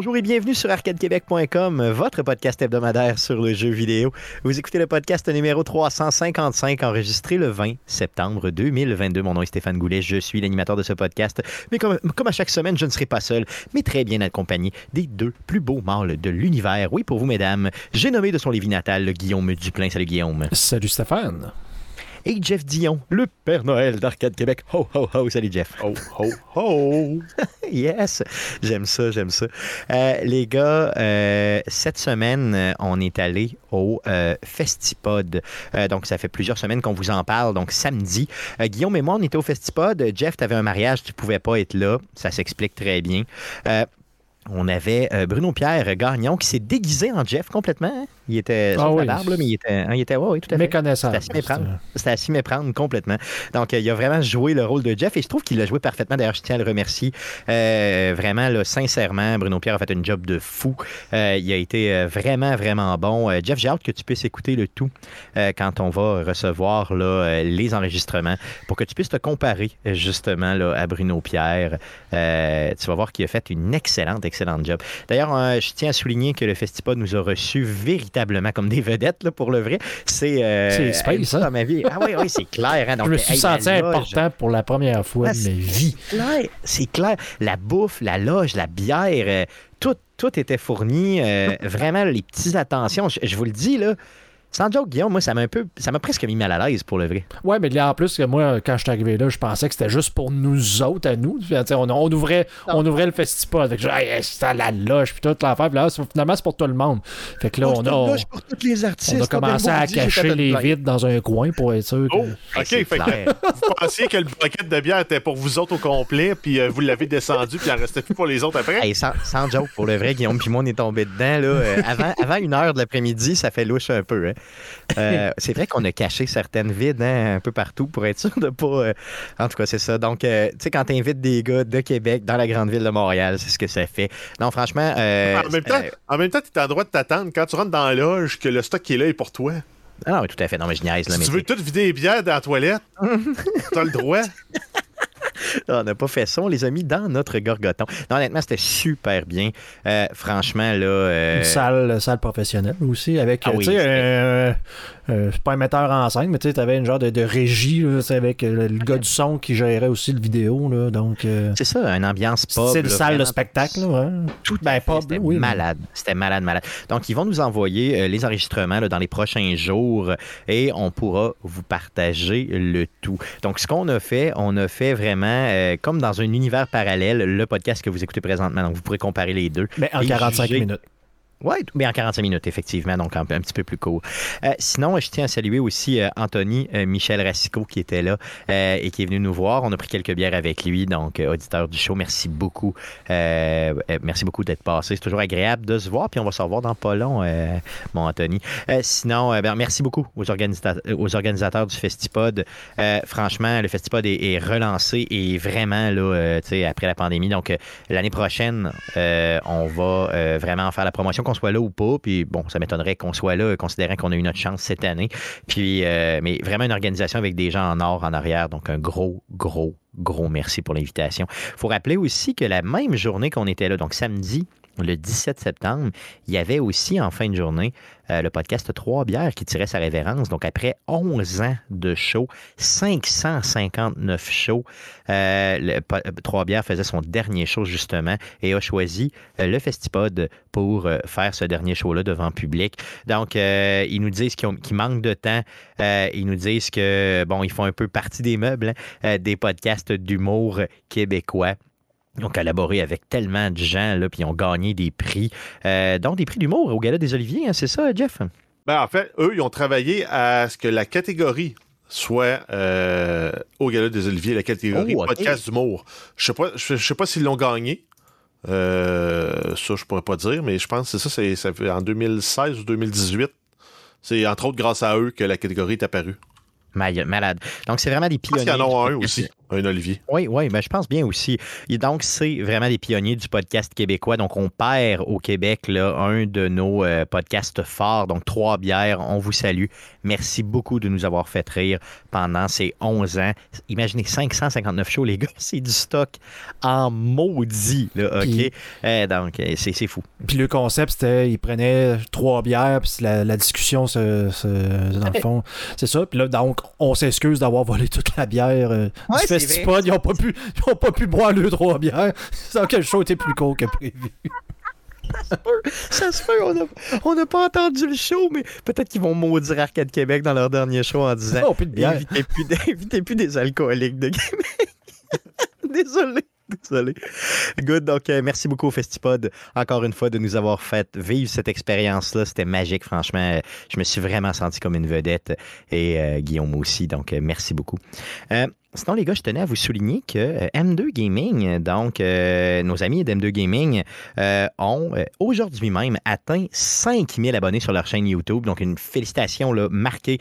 Bonjour et bienvenue sur arcadequebec.com, votre podcast hebdomadaire sur le jeu vidéo. Vous écoutez le podcast numéro 355 enregistré le 20 septembre 2022. Mon nom est Stéphane Goulet, je suis l'animateur de ce podcast. Mais comme, comme, à chaque semaine, je ne serai pas seul, mais très bien accompagné des deux plus beaux mâles de l'univers. Oui, pour vous, mesdames, j'ai nommé de son Lévis natal Guillaume Duplain. Salut Guillaume. Salut Stéphane et Jeff Dion, le Père Noël d'Arcade Québec. Ho, ho, ho. Salut, Jeff. Ho, ho, ho. yes. J'aime ça, j'aime ça. Euh, les gars, euh, cette semaine, on est allé au euh, Festipod. Euh, donc, ça fait plusieurs semaines qu'on vous en parle. Donc, samedi. Euh, Guillaume et moi, on était au Festipod. Jeff, tu avais un mariage, tu pouvais pas être là. Ça s'explique très bien. on avait Bruno Pierre Gagnon qui s'est déguisé en Jeff complètement. Hein? Il était ah, oui. barbe, là, mais il était, hein, il était ouais, oui, tout à fait. Méconnaissable. C'était à s'y méprendre. Complètement. Donc, il a vraiment joué le rôle de Jeff et je trouve qu'il l'a joué parfaitement. D'ailleurs, je tiens à le remercier. Euh, vraiment, là, sincèrement, Bruno Pierre a fait un job de fou. Euh, il a été vraiment, vraiment bon. Euh, Jeff, j'ai hâte que tu puisses écouter le tout euh, quand on va recevoir là, les enregistrements pour que tu puisses te comparer justement là, à Bruno Pierre. Euh, tu vas voir qu'il a fait une excellente, excellente job. D'ailleurs, je tiens à souligner que le Festival nous a reçus véritablement comme des vedettes, là, pour le vrai. C'est euh, space, ça. Dans ma vie. Ah oui, oui, c'est clair. Hein? Donc, je me suis hey, senti loge, important pour la première fois Ah, de ma c'est vie. clair, c'est clair. La bouffe, la loge, la bière, euh, tout, tout était fourni. euh, vraiment, les petites attentions. Je, je vous le dis, là. Sans joke, Guillaume, moi, ça m'a un peu, ça m'a presque mis mal à l'aise pour le vrai. Ouais, mais là, en plus, que moi, quand je suis arrivé là, je pensais que c'était juste pour nous autres, à nous. On, on ouvrait, on ouvrait le festival. Fait que, hey, c'est à la loge, puis toute l'affaire. Puis là, finalement, c'est pour tout le monde. Fait que là, on a, on, pour tous les artistes. on a commencé à cacher les vides dans un coin pour être sûr que. Oh, ok. c'est Fait que clair. vous pensiez que le bucket de bière était pour vous autres au complet, puis euh, vous l'avez descendu, puis il en restait plus pour les autres après? Hey, sans, sans joke, pour le vrai, Guillaume puis moi, on est tombé dedans. Là, Euh, avant, avant une heure de l'après-midi, ça fait louche un peu. hein. Euh, c'est vrai qu'on a caché certaines vides hein, un peu partout pour être sûr de pas. euh, En tout cas, c'est ça. Donc, euh, tu sais, quand tu invites des gars de Québec dans la grande ville de Montréal, c'est ce que ça fait. Non, franchement. euh, en même temps, en même temps, tu es en droit de t'attendre quand tu rentres dans la loge que le stock qui est là est pour toi. ah non, oui, tout à fait. Non, mais je niaise. Là, Si mais tu veux tout vider les bières dans la toilette, t'as le droit. on n'a pas fait ça. On les a mis dans notre gorgoton. Non, honnêtement, c'était super bien. Euh, franchement, là. euh, Une salle, salle professionnelle aussi, avec, Ah euh, oui, euh, pas un metteur en scène, mais tu sais, t'avais une genre de, de régie, là, avec euh, le gars du son qui gérait aussi le vidéo, là, donc... euh, c'est ça, une ambiance pub. c'est une salle de spectacle, ouais. Tout Ben, c'était oui, malade. C'était malade, malade. Donc, ils vont nous envoyer euh, les enregistrements là, dans les prochains jours et on pourra vous partager le tout. Donc, ce qu'on a fait, on a fait vraiment comme dans un univers parallèle, le podcast que vous écoutez présentement. Donc, vous pourrez comparer les deux. Mais en Et 45 juger- minutes. Oui, mais en 45 minutes, effectivement, donc un, petit peu plus court. Euh, sinon, je tiens à saluer aussi euh, Anthony euh, Michel Racicot qui était là et qui est venu nous voir. On a pris quelques bières avec lui, donc auditeur du show. Merci beaucoup. Merci beaucoup d'être passé. C'est toujours agréable de se voir, puis on va se revoir dans pas long, mon Anthony. Sinon, ben, merci beaucoup aux, organisa- aux organisateurs du Festipod. Franchement, le Festipod est, est relancé et vraiment, là, après la pandémie. Donc, l'année prochaine, on va vraiment en faire la promotion, qu'on soit là ou pas. Puis bon, ça m'étonnerait qu'on soit là, considérant qu'on a eu notre chance cette année. Puis, euh, mais vraiment une organisation avec des gens en or en arrière. Donc, un gros, gros, gros merci pour l'invitation. faut rappeler aussi que la même journée qu'on était là, donc samedi, le 17 septembre, il y avait aussi en fin de journée euh, le podcast Trois bières qui tirait sa révérence. Donc, après 11 ans de show, 559 shows, euh, le euh, Trois bières faisait son dernier show justement et a choisi le Festipod pour faire ce dernier show-là devant public. Donc, ils nous disent qu'ils manquent de temps. Ils nous disent que, bon, ils font un peu partie des meubles, hein, des podcasts d'humour québécois. Ils ont collaboré avec tellement de gens, là, puis ils ont gagné des prix, euh, dont des prix d'humour au Gala des Oliviers, hein, c'est ça, Jeff? Ben, en fait, eux, ils ont travaillé à ce que la catégorie soit euh, au Gala des Oliviers, la catégorie Oh, podcast d'humour. Je sais pas, je, je sais pas s'ils l'ont gagné. Euh, ça, je pourrais pas dire, mais je pense que c'est ça, c'est ça fait en 2016 ou 2018. C'est entre autres grâce à eux que la catégorie est apparue. Ma- Malade. Donc, c'est vraiment des pionniers. qu'il y en a du un aussi. Un Olivier. Oui, oui, ben, je pense bien aussi. Et donc, c'est vraiment des pionniers du podcast québécois. Donc, on perd au Québec là, un de nos euh, podcasts forts. Donc, Trois bières, on vous salue. Merci beaucoup de nous avoir fait rire pendant ces 11 ans. Imaginez 559 shows, les gars, c'est du stock en maudit. Là, OK? Puis- Euh, donc, euh, c'est c'est fou. Puis le concept, c'était, ils prenaient trois bières, puis la, la discussion, se, se- dans le fond, c'est ça. Puis là, donc, on s'excuse d'avoir volé toute la bière euh, Ouais, c'est festival. Ils n'ont pas, pu- ils ont pas pu boire deux, trois bières. Sans que le show était plus court que prévu. Ça se fait, on n'a on pas entendu le show, mais peut-être qu'ils vont maudire Arcade Québec dans leur dernier show en disant Oh, plus de bière. Plus, invitez plus des alcooliques de Québec. désolé, désolé. Good, donc euh, merci beaucoup au Festipod, encore une fois, de nous avoir fait vivre cette expérience-là. C'était magique, franchement. Euh, Je me suis vraiment senti comme une vedette et euh, Guillaume aussi, donc euh, merci beaucoup. Sinon, les gars, je tenais à vous souligner que euh, M2 Gaming, donc euh, nos amis d'M2 Gaming, euh, ont aujourd'hui même atteint 5000 abonnés sur leur chaîne YouTube. Donc, une félicitation marquée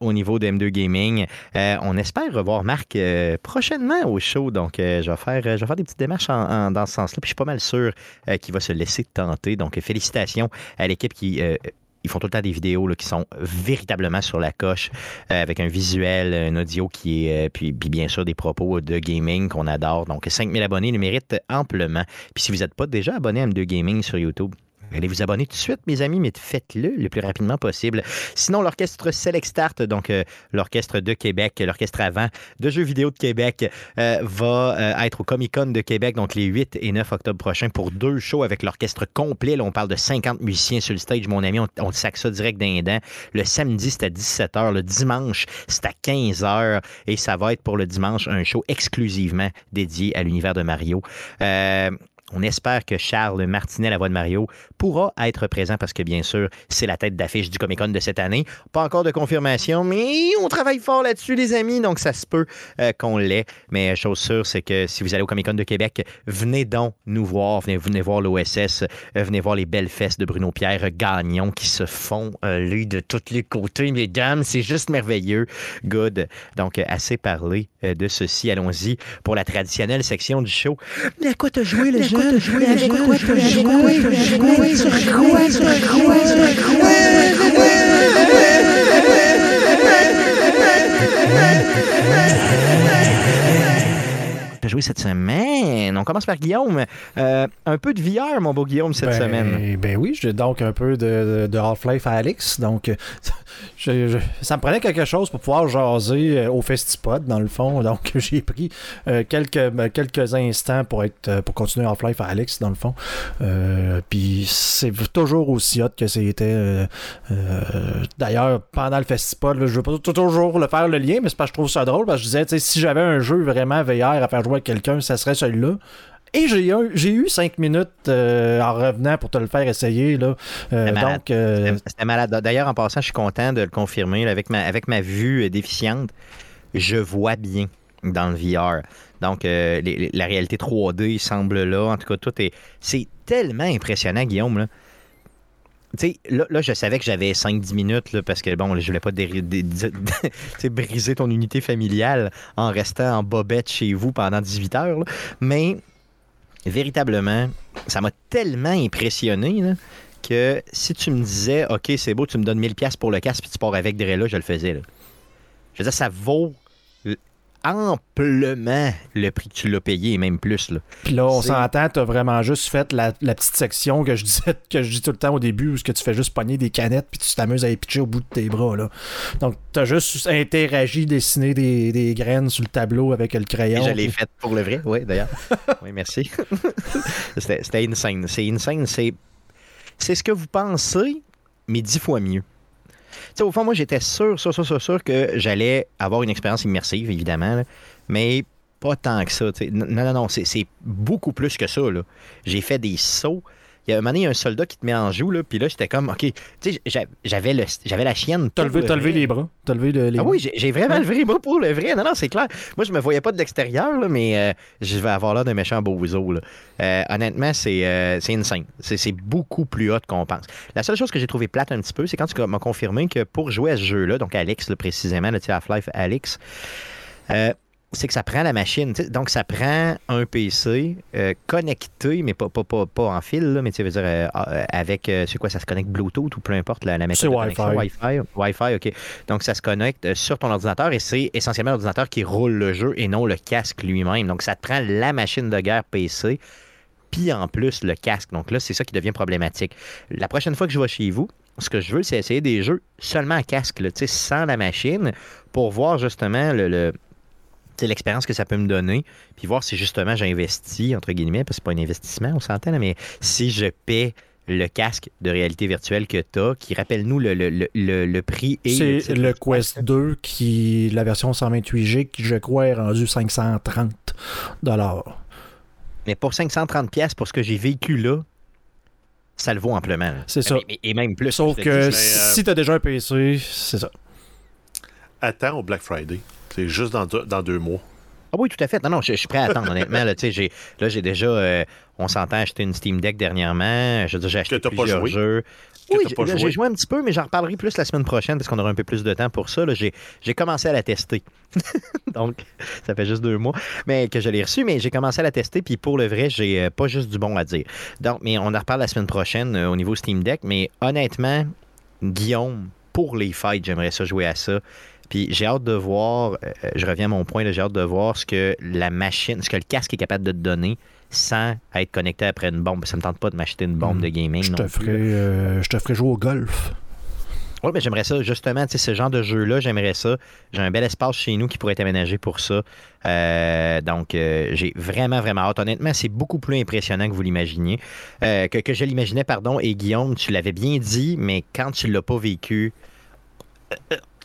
au niveau de M2 Gaming. On espère revoir Marc prochainement au show. Donc, je, vais faire, je vais faire des petites démarches dans ce sens-là. Puis, je suis pas mal sûr qu'il va se laisser tenter. Donc, félicitations à l'équipe qui. Ils font tout le temps des vidéos là, qui sont véritablement sur la coche, euh, avec un visuel, un audio qui est, euh, puis, puis bien sûr des propos de gaming qu'on adore. Donc 5000 abonnés le méritent amplement. Puis si vous n'êtes pas déjà abonné à M2 Gaming sur YouTube, Allez vous abonner tout de suite, mes amis, mais faites-le le plus rapidement possible. Sinon, l'orchestre Select Start, donc euh, l'orchestre de Québec, l'orchestre avant de jeux vidéo de Québec, euh, va euh, être au Comic Con de Québec, donc les 8 et 9 octobre prochains, pour deux shows avec l'orchestre complet. Là, on parle de 50 musiciens sur le stage, mon ami, on, on ça direct d'un dent. Le samedi, c'est à 17h. Le dimanche, c'est à 15h. Et ça va être pour le dimanche un show exclusivement dédié à l'univers de Mario. On espère que Charles Martinet, la voix de Mario, pourra être présent parce que, bien sûr, c'est la tête d'affiche du Comic Con de cette année. Pas encore de confirmation, mais on travaille fort là-dessus, les amis, donc ça se peut euh, qu'on l'ait. Mais chose sûre, c'est que si vous allez au Comic Con de Québec, venez donc nous voir, venez, venez voir l'OSS, euh, venez voir les belles fesses de Bruno Pierre Gagnon qui se font euh, lui de tous les côtés, mesdames. C'est juste merveilleux. Good. Donc, euh, assez parlé euh, de ceci. Allons-y pour la traditionnelle section du show. Mais à quoi t'as joué, le Avec quoi t'as joué? T'as joué cette semaine. On commence par Guillaume. Euh, un peu de VR, mon beau Guillaume, cette ben, semaine. Ben oui, j'ai donc un peu de, de Half-Life à Alex. Donc, euh, ça me prenait quelque chose pour pouvoir jaser euh, au Festipod, dans le fond. Donc, j'ai pris euh, quelques, ben, quelques instants pour être euh, pour continuer Half-Life à Alex, dans le fond. Euh, Puis, c'est toujours aussi hot que c'était. euh, euh, D'ailleurs, pendant le Festipod, là, je veux pas toujours le faire le lien, mais c'est parce que je trouve ça drôle. Parce que je disais, si j'avais un jeu vraiment VR à faire jouer avec quelqu'un, ça serait celui-là. Et j'ai eu, j'ai eu cinq minutes euh, en revenant pour te le faire essayer. Là. Euh, C'était malade. donc, euh, C'était- malade. D'ailleurs, en passant, je suis content de le confirmer. là, avec, ma, avec ma vue déficiente, je vois bien dans le VR. Donc, les- les- la réalité 3D semble là. En tout cas, tout est. C'est tellement impressionnant, Guillaume. Là. Tu sais, là, là, je savais que j'avais 5-10 minutes là, parce que, bon, je voulais pas dé- dé- dé- tu sais, briser ton unité familiale en restant en bobette chez vous pendant 18 heures. là. Mais, véritablement, ça m'a tellement impressionné que si tu me disais, OK, c'est beau, tu me donnes 1000$ pour le casque puis tu pars avec là, je le faisais. Je veux dire, ça vaut amplement le prix que tu l'as payé et même plus. Là. Puis là, on s'entend, t'as vraiment juste fait la, la petite section que je disais que je dis tout le temps au début, où ce que tu fais juste pogner des canettes puis tu t'amuses à les pitcher au bout de tes bras. Là. Donc, t'as juste interagi, dessiné des, des graines sur le tableau avec le Et crayon. je l'ai puis- fait pour le vrai, oui, d'ailleurs. oui, merci. C'était c'était insane. C'est insane. C'est c'est ce que vous pensez, mais dix fois mieux. Sais, au fond, moi, j'étais sûr, sûr, sûr, sûr, sûr que j'allais avoir une expérience immersive, évidemment, mais pas tant que ça. Non, non, non, c'est beaucoup plus que ça. J'ai fait des sauts. Il y a un moment donné, il y a un soldat qui te met en joue, là, puis là, j'étais comme, OK, tu sais, j'a- j'avais le- j'avais la chienne. T'as levé, le levé les bras. T'as levé le- les Ah oui, j'ai vraiment levé les bras pour le vrai. Non, non, c'est clair. Moi, je me voyais pas de l'extérieur, là, mais euh, je vais avoir l'air d'un méchant bozo. Là. Euh, honnêtement, c'est euh, c'est insane. C'est c'est beaucoup plus hot qu'on pense. La seule chose que j'ai trouvé plate un petit peu, c'est quand tu m'as confirmé que pour jouer à ce jeu-là, donc Alex, là, précisément, le Half-Life Alex, euh, c'est que ça prend la machine. Donc, ça prend un PC euh, connecté, mais pas, pas, pas, pas en fil, là, mais tu veux dire, euh, euh, avec, c'est quoi, ça se connecte Bluetooth ou peu importe la, la méthode de connexion. Wi-Fi. Wi-Fi, OK. Donc, ça se connecte sur ton ordinateur et c'est essentiellement l'ordinateur qui roule le jeu et non le casque lui-même. Donc, ça te prend la machine de guerre PC, puis en plus le casque. Donc là, c'est ça qui devient problématique. La prochaine fois que je vais chez vous, ce que je veux, c'est essayer des jeux seulement à casque, là, sans la machine, pour voir justement le l'expérience que ça peut me donner, puis voir si justement j'investis, entre guillemets, parce que c'est pas un investissement, on s'entend, mais si je paie le casque de réalité virtuelle que tu as, qui rappelle-nous le, le, le, prix. et C'est le Quest 2, qui la version 128G, qui je crois est rendu 530 Mais pour 530 pièces pour ce que j'ai vécu là, ça le vaut amplement. C'est ça. Et, même plus. Sauf que euh, si tu as déjà un PC, c'est ça. Attends au Black Friday. C'est juste dans deux, dans deux mois. Ah oui, tout à fait. Non, non, je, suis prêt à attendre, honnêtement. Là, j'ai, là, j'ai déjà, euh, on s'entend, acheté une Steam Deck dernièrement. Je veux dire, j'ai acheté plusieurs jeux. oui, j'ai, joué un petit peu, mais j'en reparlerai plus la semaine prochaine parce qu'on aura un peu plus de temps pour ça. J'ai, j'ai commencé à la tester. Donc, ça fait juste deux mois mais que je l'ai reçu, mais j'ai commencé à la tester. Puis pour le vrai, j'ai euh, pas juste du bon à dire. Donc, mais on en reparle la semaine prochaine euh, au niveau Steam Deck. Mais honnêtement, Guillaume, pour les fights, j'aimerais ça jouer à ça. Puis j'ai hâte de voir, euh, je reviens à mon point, j'ai hâte de voir ce que la machine, ce que le casque est capable de te donner sans être connecté après une bombe. Ça me tente pas de m'acheter une bombe hmm. de gaming. Je te, ferai, euh, je te ferai jouer au golf. Oui, mais j'aimerais ça, justement, tu sais, ce genre de jeu-là, j'aimerais ça. J'ai un bel espace chez nous qui pourrait être aménagé pour ça. Euh, donc, j'ai vraiment, vraiment hâte. Honnêtement, c'est beaucoup plus impressionnant que vous l'imaginiez. que, que, je l'imaginais, pardon. Et Guillaume, tu l'avais bien dit, mais quand tu l'as pas vécu,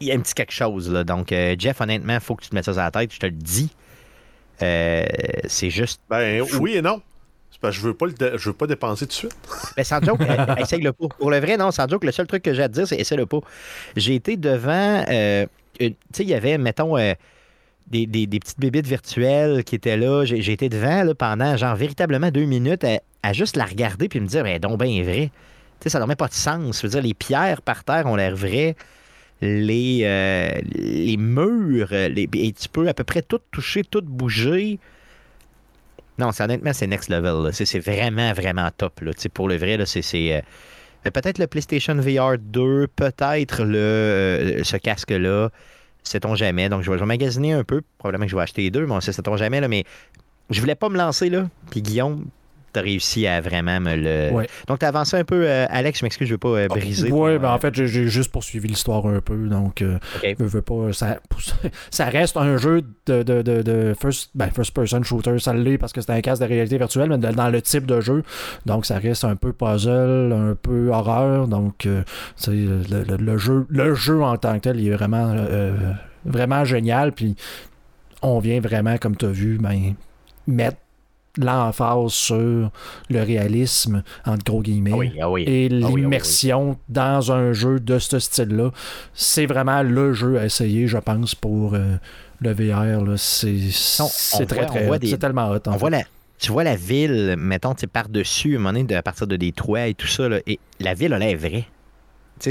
il y a un petit quelque chose. Là. Donc, euh, Jeff, honnêtement, il faut que tu te mettes ça à la tête. Je te le dis. Euh, c'est juste. Ben oui et non. Parce que je veux pas je veux pas dépenser tout de suite. Ben, sans joke, euh, essaye-le pas. Pour le vrai, non, sans joke, le seul truc que j'ai à te dire, c'est essaye-le pas. J'ai été devant. tu sais, il y avait, mettons. Des, des, petites bébites virtuelles qui étaient là. J'ai été devant là, pendant, genre, véritablement deux minutes à, juste la regarder puis me dire, ben, donc, ben, vrai. Tu sais, ça n'a pas de sens. Je veux dire, les pierres par terre ont l'air vraies les, euh, les murs, et tu peux à peu près tout toucher, tout bouger. Non, c'est honnêtement, c'est next level. C'est vraiment, vraiment top. Pour le vrai, c'est. Euh, peut-être le PlayStation VR 2, peut-être le euh, ce casque-là. Sait-on jamais. Donc, je vais, je magasiner un peu. Probablement que je vais acheter les deux, mais on sait, sait-on jamais. Mais je voulais pas me lancer là. Puis Guillaume, tu as réussi à vraiment me le. Donc, tu as avancé un peu, euh, Alex, je m'excuse, je ne veux pas euh, briser. Oui, ben, en fait, j'ai juste poursuivi l'histoire un peu. Donc, euh, je veux pas. Ça, ça, reste un jeu de, de, de, first, ben, first person shooter. Ça l'est parce que c'est un casque de réalité virtuelle, mais dans le type de jeu. Donc, ça reste un peu puzzle, un peu horreur. Donc, le, le, jeu, le jeu en tant que tel, il est vraiment, vraiment génial. Puis, on vient vraiment, comme tu as vu, ben, mettre l'emphase sur le réalisme, entre gros guillemets, ah ah et ah l'immersion dans un jeu de ce style-là. C'est vraiment le jeu à essayer, je pense, pour euh, le VR. C'est très, très C'est tellement hot. On voit tu vois la ville, mettons, par-dessus, à, à partir de des toits et tout ça, et la ville, a l'air vraie.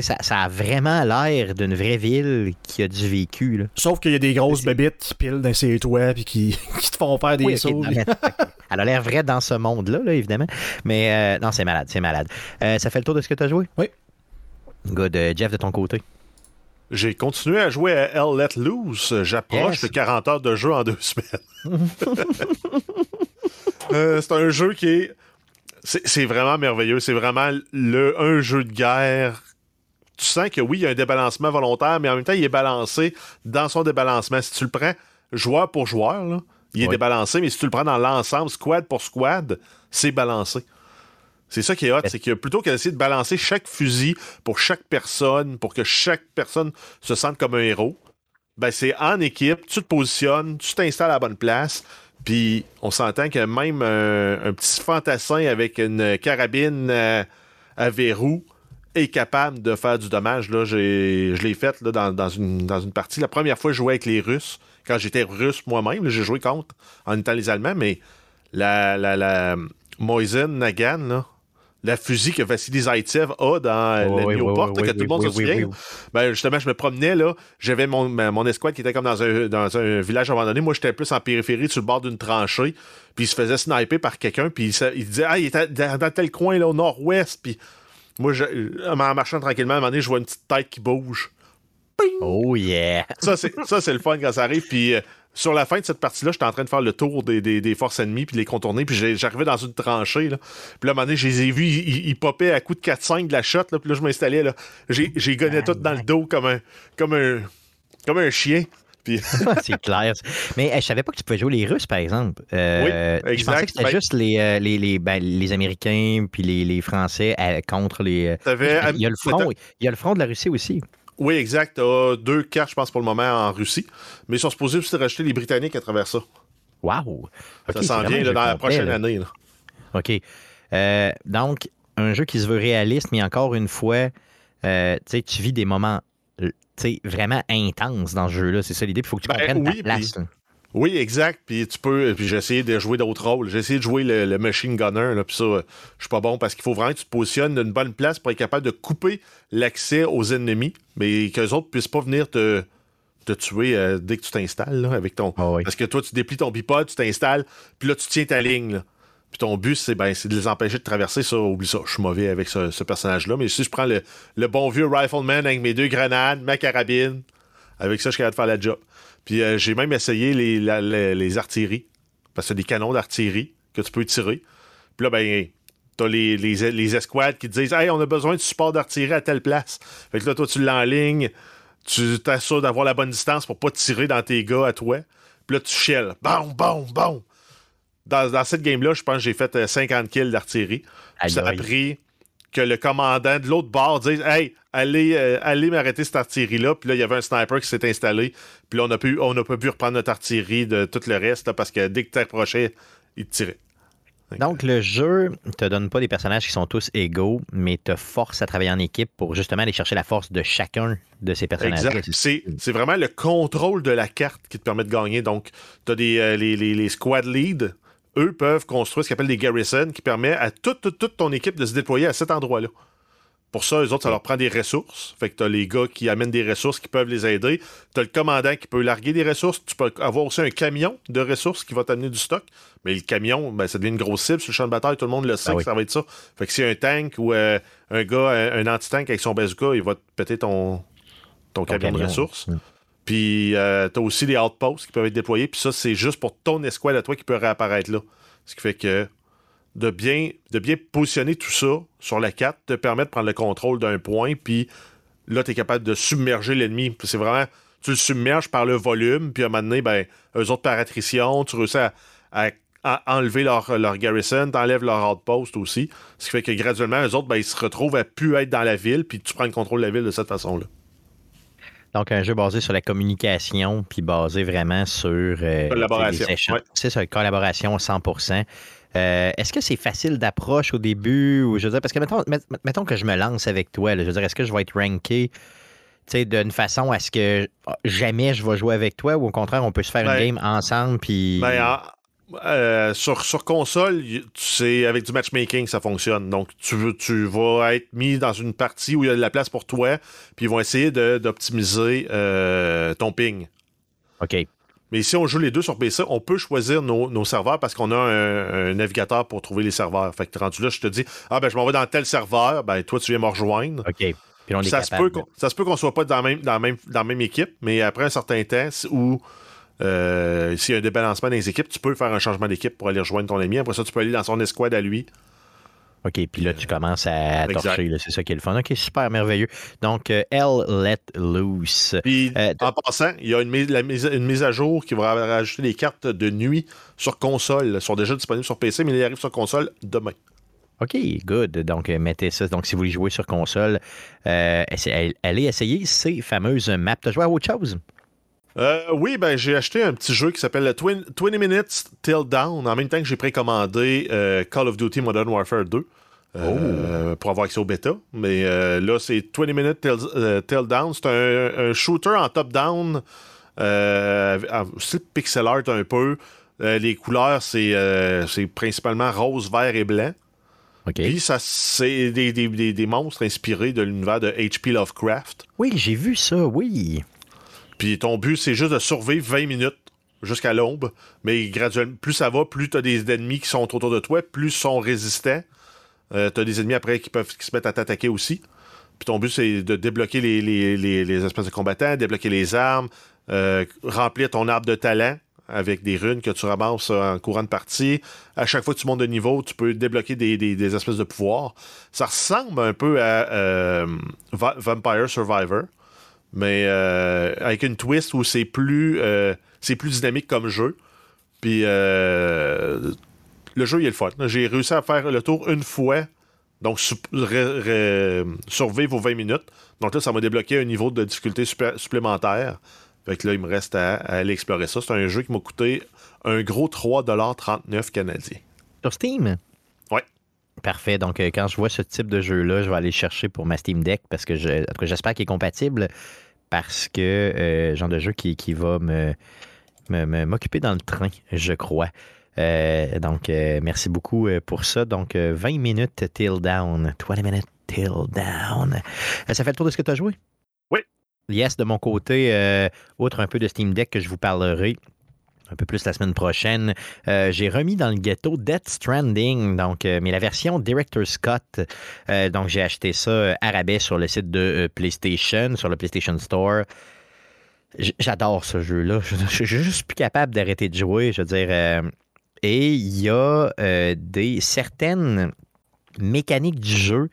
Ça, ça, a vraiment l'air d'une vraie ville qui a du vécu. Sauf qu'il y a des grosses bébites qui pilent dans ses toits et qui, qui, te font faire des sauts. Elle a l'air vraie dans ce monde-là, évidemment. Mais euh, non, c'est malade, c'est malade. Euh, ça fait le tour de ce que tu as joué? Oui. Good. Euh, Jeff, de ton côté? J'ai continué à jouer à Hell Let Loose. J'approche de 40 heures de jeu en deux semaines. c'est un jeu qui est. C'est vraiment merveilleux. C'est vraiment le, un jeu de guerre tu sens que oui, il y a un débalancement volontaire, mais en même temps, il est balancé dans son débalancement. Si tu le prends joueur pour joueur, il est débalancé, mais si tu le prends dans l'ensemble, squad pour squad, c'est balancé. C'est ça qui est hot, c'est que plutôt qu'à essayer de balancer chaque fusil pour chaque personne, pour que chaque personne se sente comme un héros, ben c'est en équipe, tu te positionnes, tu t'installes à la bonne place, puis on s'entend que même un, petit fantassin avec une carabine à verrou, est capable de faire du dommage. Là, je l'ai fait dans, une, dans une partie. La première fois, je jouais avec les Russes. Quand j'étais russe moi-même, j'ai joué contre en étant les Allemands, mais la, la, la Moisen Nagan, la fusil que Vassili Zaitsev a dans Oui, le oui, Newport, oui, que tout le monde se souvient. Ben, justement, je me promenais, là. J'avais mon, mon escouade qui était comme dans un, dans un village abandonné. Moi, j'étais plus en périphérie, sur le bord d'une tranchée. Puis il se faisait sniper par quelqu'un. Puis il, disait, ah, il était dans, dans tel coin, là, au nord-ouest. Puis moi, je- en marchant tranquillement, à un moment donné, je vois une petite tête qui bouge. Oh yeah! Ça, c'est, le fun quand ça arrive. Puis euh, sur la fin de cette partie-là, j'étais en train de faire le tour des, des- des forces ennemies puis de les contourner. Puis j'arrivais dans une tranchée. Là. Puis là, à un moment donné, je les ai vus, ils, ils- popaient à coups de 4-5 de la shot. Là, puis là, je m'installais. Là. J'ai, j'ai gonné tout dans le dos comme un, comme un, comme un chien. Puis c'est clair. Mais je savais pas que tu pouvais jouer les Russes, par exemple. Euh, Oui, Je pensais exact. que c'était Ben- juste les, euh, les, les, ben, les Américains puis les, les Français euh, contre les. Il y a le front, il y a le front de la Russie aussi. Oui, exact. T'as deux cartes, je pense, pour le moment en Russie. Mais ils sont supposés aussi rajouter les Britanniques à travers ça. Wow! Ça s'en vient là, dans la prochaine là. année. là. OK. Euh, donc, un jeu qui se veut réaliste, mais encore une fois, tu sais, tu vis des moments tu vraiment intenses dans ce jeu-là. C'est ça l'idée. Puis il faut que tu Ben, comprennes oui, ta place. Oui, exact. Puis tu peux. Puis j'ai essayé de jouer d'autres rôles. J'ai essayé de jouer le, le machine gunner. Là, puis ça, euh, je suis pas bon parce qu'il faut vraiment que tu te positionnes d'une bonne place pour être capable de couper l'accès aux ennemis, mais qu'eux autres puissent pas venir te, te tuer euh, dès que tu t'installes là, avec ton. Ah oui. Parce que toi, tu déplies ton bipod, tu t'installes, puis là, tu tiens ta ligne. là. Puis ton but, c'est ben, c'est de les empêcher de traverser ça. Oublie ça. Je suis mauvais avec ce, personnage-là. Mais si je prends le, bon vieux rifleman avec mes deux grenades, ma carabine, avec ça, je suis capable de faire la job. Puis euh, j'ai même essayé les, artilleries. Parce que des canons d'artillerie que tu peux tirer. Puis là, ben, t'as les, escouades qui te disent Hey, on a besoin de support d'artillerie à telle place. Fait que là, toi, tu l'enlignes, tu t'assures d'avoir la bonne distance pour pas tirer dans tes gars à toi. Puis là, tu shell. Bon, bon, bon. Dans, dans cette game-là, je pense que j'ai fait euh, 50 kills d'artillerie. Ça a pris que le commandant de l'autre bord dise Hey, allez, euh, allez m'arrêter cette artillerie-là. Puis là, il y avait un sniper qui s'est installé. Puis là, on n'a pu, on n'a pas pu reprendre notre artillerie de tout le reste là, parce que dès que tu t'approchais, il te tirait. Donc, le jeu te donne pas des personnages qui sont tous égaux, mais te force à travailler en équipe pour justement aller chercher la force de chacun de ces personnages. Exact. C'est, c'est vraiment le contrôle de la carte qui te permet de gagner. Donc, tu as des, euh, les, les- les squad leads. Eux peuvent construire ce qu'ils appellent des garrisons qui permet à toute, toute, toute ton équipe de se déployer à cet endroit-là. Pour ça, eux autres, ça leur prend des ressources. Fait que tu as les gars qui amènent des ressources qui peuvent les aider. Tu as le commandant qui peut larguer des ressources. Tu peux avoir aussi un camion de ressources qui va t'amener du stock. Mais le camion, ben, ça devient une grosse cible sur le champ de bataille. Tout le monde le sait Ah que oui. ça va être ça. Fait que si un tank ou euh, un gars, un, un anti-tank avec son bazooka, il va te péter ton, ton, Ton camion, de ressources. Mm. Puis euh, t'as aussi des outposts qui peuvent être déployés. Puis ça, c'est juste pour ton escouade à toi qui peut réapparaître là. Ce qui fait que de bien, de bien positionner tout ça sur la carte te permet de prendre le contrôle d'un point. Puis là, tu capable de submerger l'ennemi. C'est vraiment. Tu le submerges par le volume. Puis à un moment donné, ben, eux autres par attrition, tu réussis à enlever leur, leur garrison, t'enlèves leur outpost aussi. Ce qui fait que graduellement, eux autres, ben, ils se retrouvent à plus être dans la ville. Puis tu prends le contrôle de la ville de cette façon-là. Donc, un jeu basé sur la communication, puis basé vraiment sur euh, Collaboration, ouais. C'est ça, collaboration 100%. Euh, Est-ce que c'est facile d'approche au début? Ou je veux dire, parce que mettons, met- mettons que je me lance avec toi, là, je veux dire, est-ce que je vais être ranké d'une façon à ce que ah, jamais je vais jouer avec toi ou au contraire, on peut se faire Ben, une game ensemble puis. Ben, en- euh, sur, sur console, c'est avec du matchmaking ça fonctionne. Donc, tu, veux- tu vas être mis dans une partie où il y a de la place pour toi, puis ils vont essayer d'optimiser euh, ton ping. OK. Mais si on joue les deux sur PC, on peut choisir nos, nos serveurs parce qu'on a un, un navigateur pour trouver les serveurs. Fait que rendu là, je te dis, ah ben je m'en vais dans tel serveur, ben toi tu viens me rejoindre. OK. Puis on est ça, se peut qu'on, ça se peut qu'on soit pas dans la même, dans la même, dans la même équipe, mais après un certain temps, où euh, s'il y a un débalancement dans les équipes, tu peux faire un changement d'équipe pour aller rejoindre ton ami. Après ça, tu peux aller dans son escouade à lui. OK, puis là, tu commences à torcher, c'est ça qui est le fun. OK, super merveilleux. Donc, euh, L Let Loose. Puis, Euh, en passant, il y a une mise, la mise- une mise à jour qui va rajouter des cartes de nuit sur console. Elles sont déjà disponibles sur PC, mais elles arrivent sur console demain. OK, good. Donc, euh, mettez ça. Donc, si vous voulez jouer sur console, euh, allez essayer ces fameuses maps. Tu as joué à autre chose? Euh, oui, ben j'ai acheté un petit jeu qui s'appelle le Twin- 20 Minutes Till Down, en même temps que j'ai précommandé euh, Call of Duty Modern Warfare 2 euh, pour avoir accès au bêta. Mais là, c'est 20 Minutes Till, Till Down. C'est un, un shooter en top-down, pixel art un peu. Les couleurs, c'est principalement rose, vert et blanc. OK. Puis ça, c'est des, des- des- des monstres inspirés de l'univers de H.P. Lovecraft. Oui, j'ai vu ça, oui. Puis ton but, c'est juste de survivre 20 minutes jusqu'à l'aube. Mais graduellement, plus ça va, plus tu as des ennemis qui sont autour de toi, plus ils sont résistants. Euh, tu as des ennemis après qui peuvent se mettent à t'attaquer aussi. Puis ton but, c'est de débloquer les, les- espèces de combattants, débloquer les armes, euh, remplir ton arbre de talent avec des runes que tu ramasses en courant de partie. À chaque fois que tu montes de niveau, tu peux débloquer des, des- espèces de pouvoirs. Ça ressemble un peu à euh, Va- Vampire Survivor mais euh, avec une twist où c'est plus euh, c'est plus dynamique comme jeu. Puis euh, le jeu il est le fun. J'ai réussi à faire le tour une fois. Donc survivre aux 20 minutes. Donc là, ça m'a débloqué un niveau de difficulté supplémentaire. Fait que là, il me reste à, aller explorer ça. C'est un jeu qui m'a coûté un gros 3,39$ canadiens. Sur Steam? Parfait. Donc, euh, quand je vois ce type de jeu-là, je vais aller le chercher pour ma Steam Deck parce que je, j'espère qu'il est compatible parce que euh, genre de jeu qui, qui va me, me- me- m'occuper dans le train, je crois. Euh, donc, euh, merci beaucoup pour ça. Donc, euh, 20 minutes till down. 20 minutes till down. Ça fait le tour de ce que tu as joué? Oui. Yes, de mon côté, outre un peu de Steam Deck que je vous parlerai un peu plus la semaine prochaine, euh, j'ai remis dans le ghetto Death Stranding, donc, euh, mais la version Director Scott. Euh, donc, j'ai acheté ça à rabais sur le site de PlayStation, sur le PlayStation Store. J'adore ce jeu-là. Je, je- je suis juste plus capable d'arrêter de jouer. Je veux et il y a des certaines mécaniques du jeu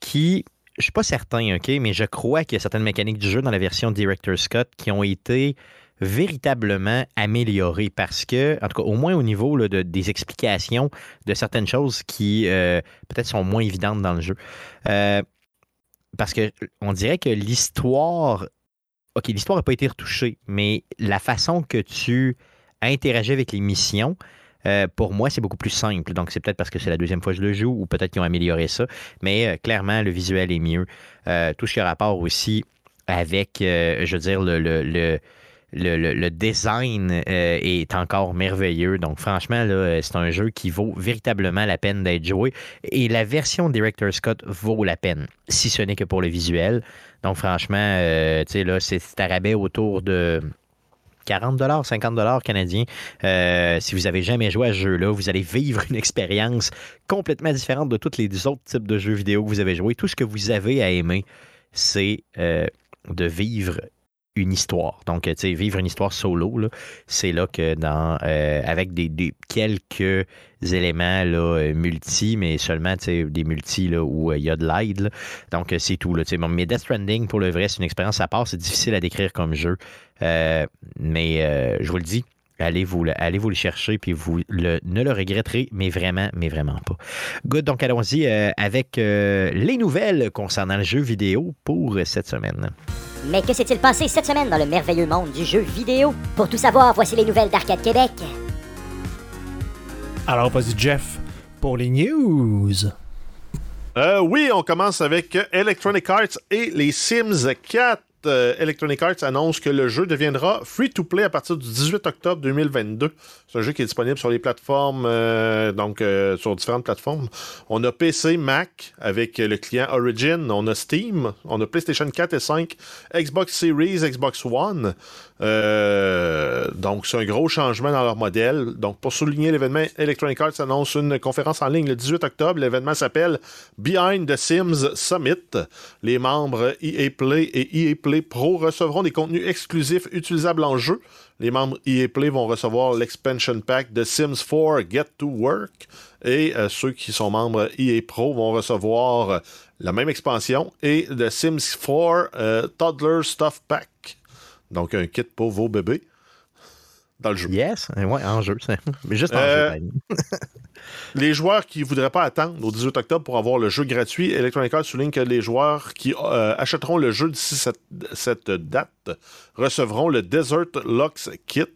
qui, je suis pas certain, ok, mais je crois qu'il y a certaines mécaniques du jeu dans la version Director Scott qui ont été véritablement améliorées parce que, en tout cas, au moins au niveau de- des explications de certaines choses qui euh, peut-être sont moins évidentes dans le jeu. Euh, parce que on dirait que l'histoire, ok, l'histoire n'a pas été retouchée, mais la façon que tu interagis avec les missions, euh, pour moi, c'est beaucoup plus simple. Donc, c'est peut-être parce que c'est la deuxième fois que je le joue ou peut-être qu'ils ont amélioré ça. Mais clairement, le visuel est mieux. Tout ce qui a rapport aussi avec, je veux dire, le, le, le, le- design euh, est encore merveilleux. Donc, franchement, euh, c'est un jeu qui vaut véritablement la peine d'être joué. Et la version Director Scott vaut la peine, si ce n'est que pour le visuel. Donc, franchement, euh, tu sais, là, c'est rabais autour de 40 50 canadiens. Euh, si vous avez jamais joué à ce jeu-là, vous allez vivre une expérience complètement différente de tous les autres types de jeux vidéo que vous avez joué. Tout ce que vous avez à aimer, c'est de vivre une histoire. Donc, tu sais, vivre une histoire solo, c'est là que dans euh, avec des, quelques éléments là, euh, multi, mais seulement des multi là, où euh, il y a de l'aide. Donc, euh, c'est tout. Là, mais Death Stranding, pour le vrai, c'est une expérience à part. C'est difficile à décrire comme jeu. Euh, mais euh, je vous le dis, allez vous le, allez vous le chercher, puis vous le- ne le regretterez, mais vraiment, mais vraiment pas. Good, donc allons-y euh, avec euh, les nouvelles concernant le jeu vidéo pour cette semaine. Mais que s'est-il passé cette semaine dans le merveilleux monde du jeu vidéo? Pour tout savoir, voici les nouvelles d'Arcade Québec. Alors, vas-y, Jeff, pour les news. Euh, oui, on commence avec Electronic Arts et les Sims 4. Electronic Arts annonce que le jeu deviendra free-to-play à partir du 18 octobre 2022. C'est un jeu qui est disponible sur les plateformes, euh, donc euh, sur différentes plateformes. On a PC, Mac avec le client Origin, on a Steam, on a PlayStation 4 et 5, Xbox Series, Xbox One. Euh, donc, c'est un gros changement dans leur modèle. Donc, pour souligner l'événement, Electronic Arts annonce une conférence en ligne le 18 octobre. L'événement s'appelle Behind the Sims Summit. Les membres EA Play et EA Play Pro recevront des contenus exclusifs utilisables en jeu. Les membres EA Play vont recevoir l'expansion pack de Sims 4 Get to Work. Et euh, ceux qui sont membres EA Pro vont recevoir la même expansion et le Sims 4 euh, Toddler Stuff Pack. Donc, un kit pour vos bébés dans le jeu. Yes, euh, ouais, en jeu, mais juste en Euh, jeu. Dani. Les joueurs qui ne voudraient pas attendre au 18 octobre pour avoir le jeu gratuit, Electronic Arts souligne que les joueurs qui euh, achèteront le jeu d'ici cette, cette date recevront le Desert Lux Kit.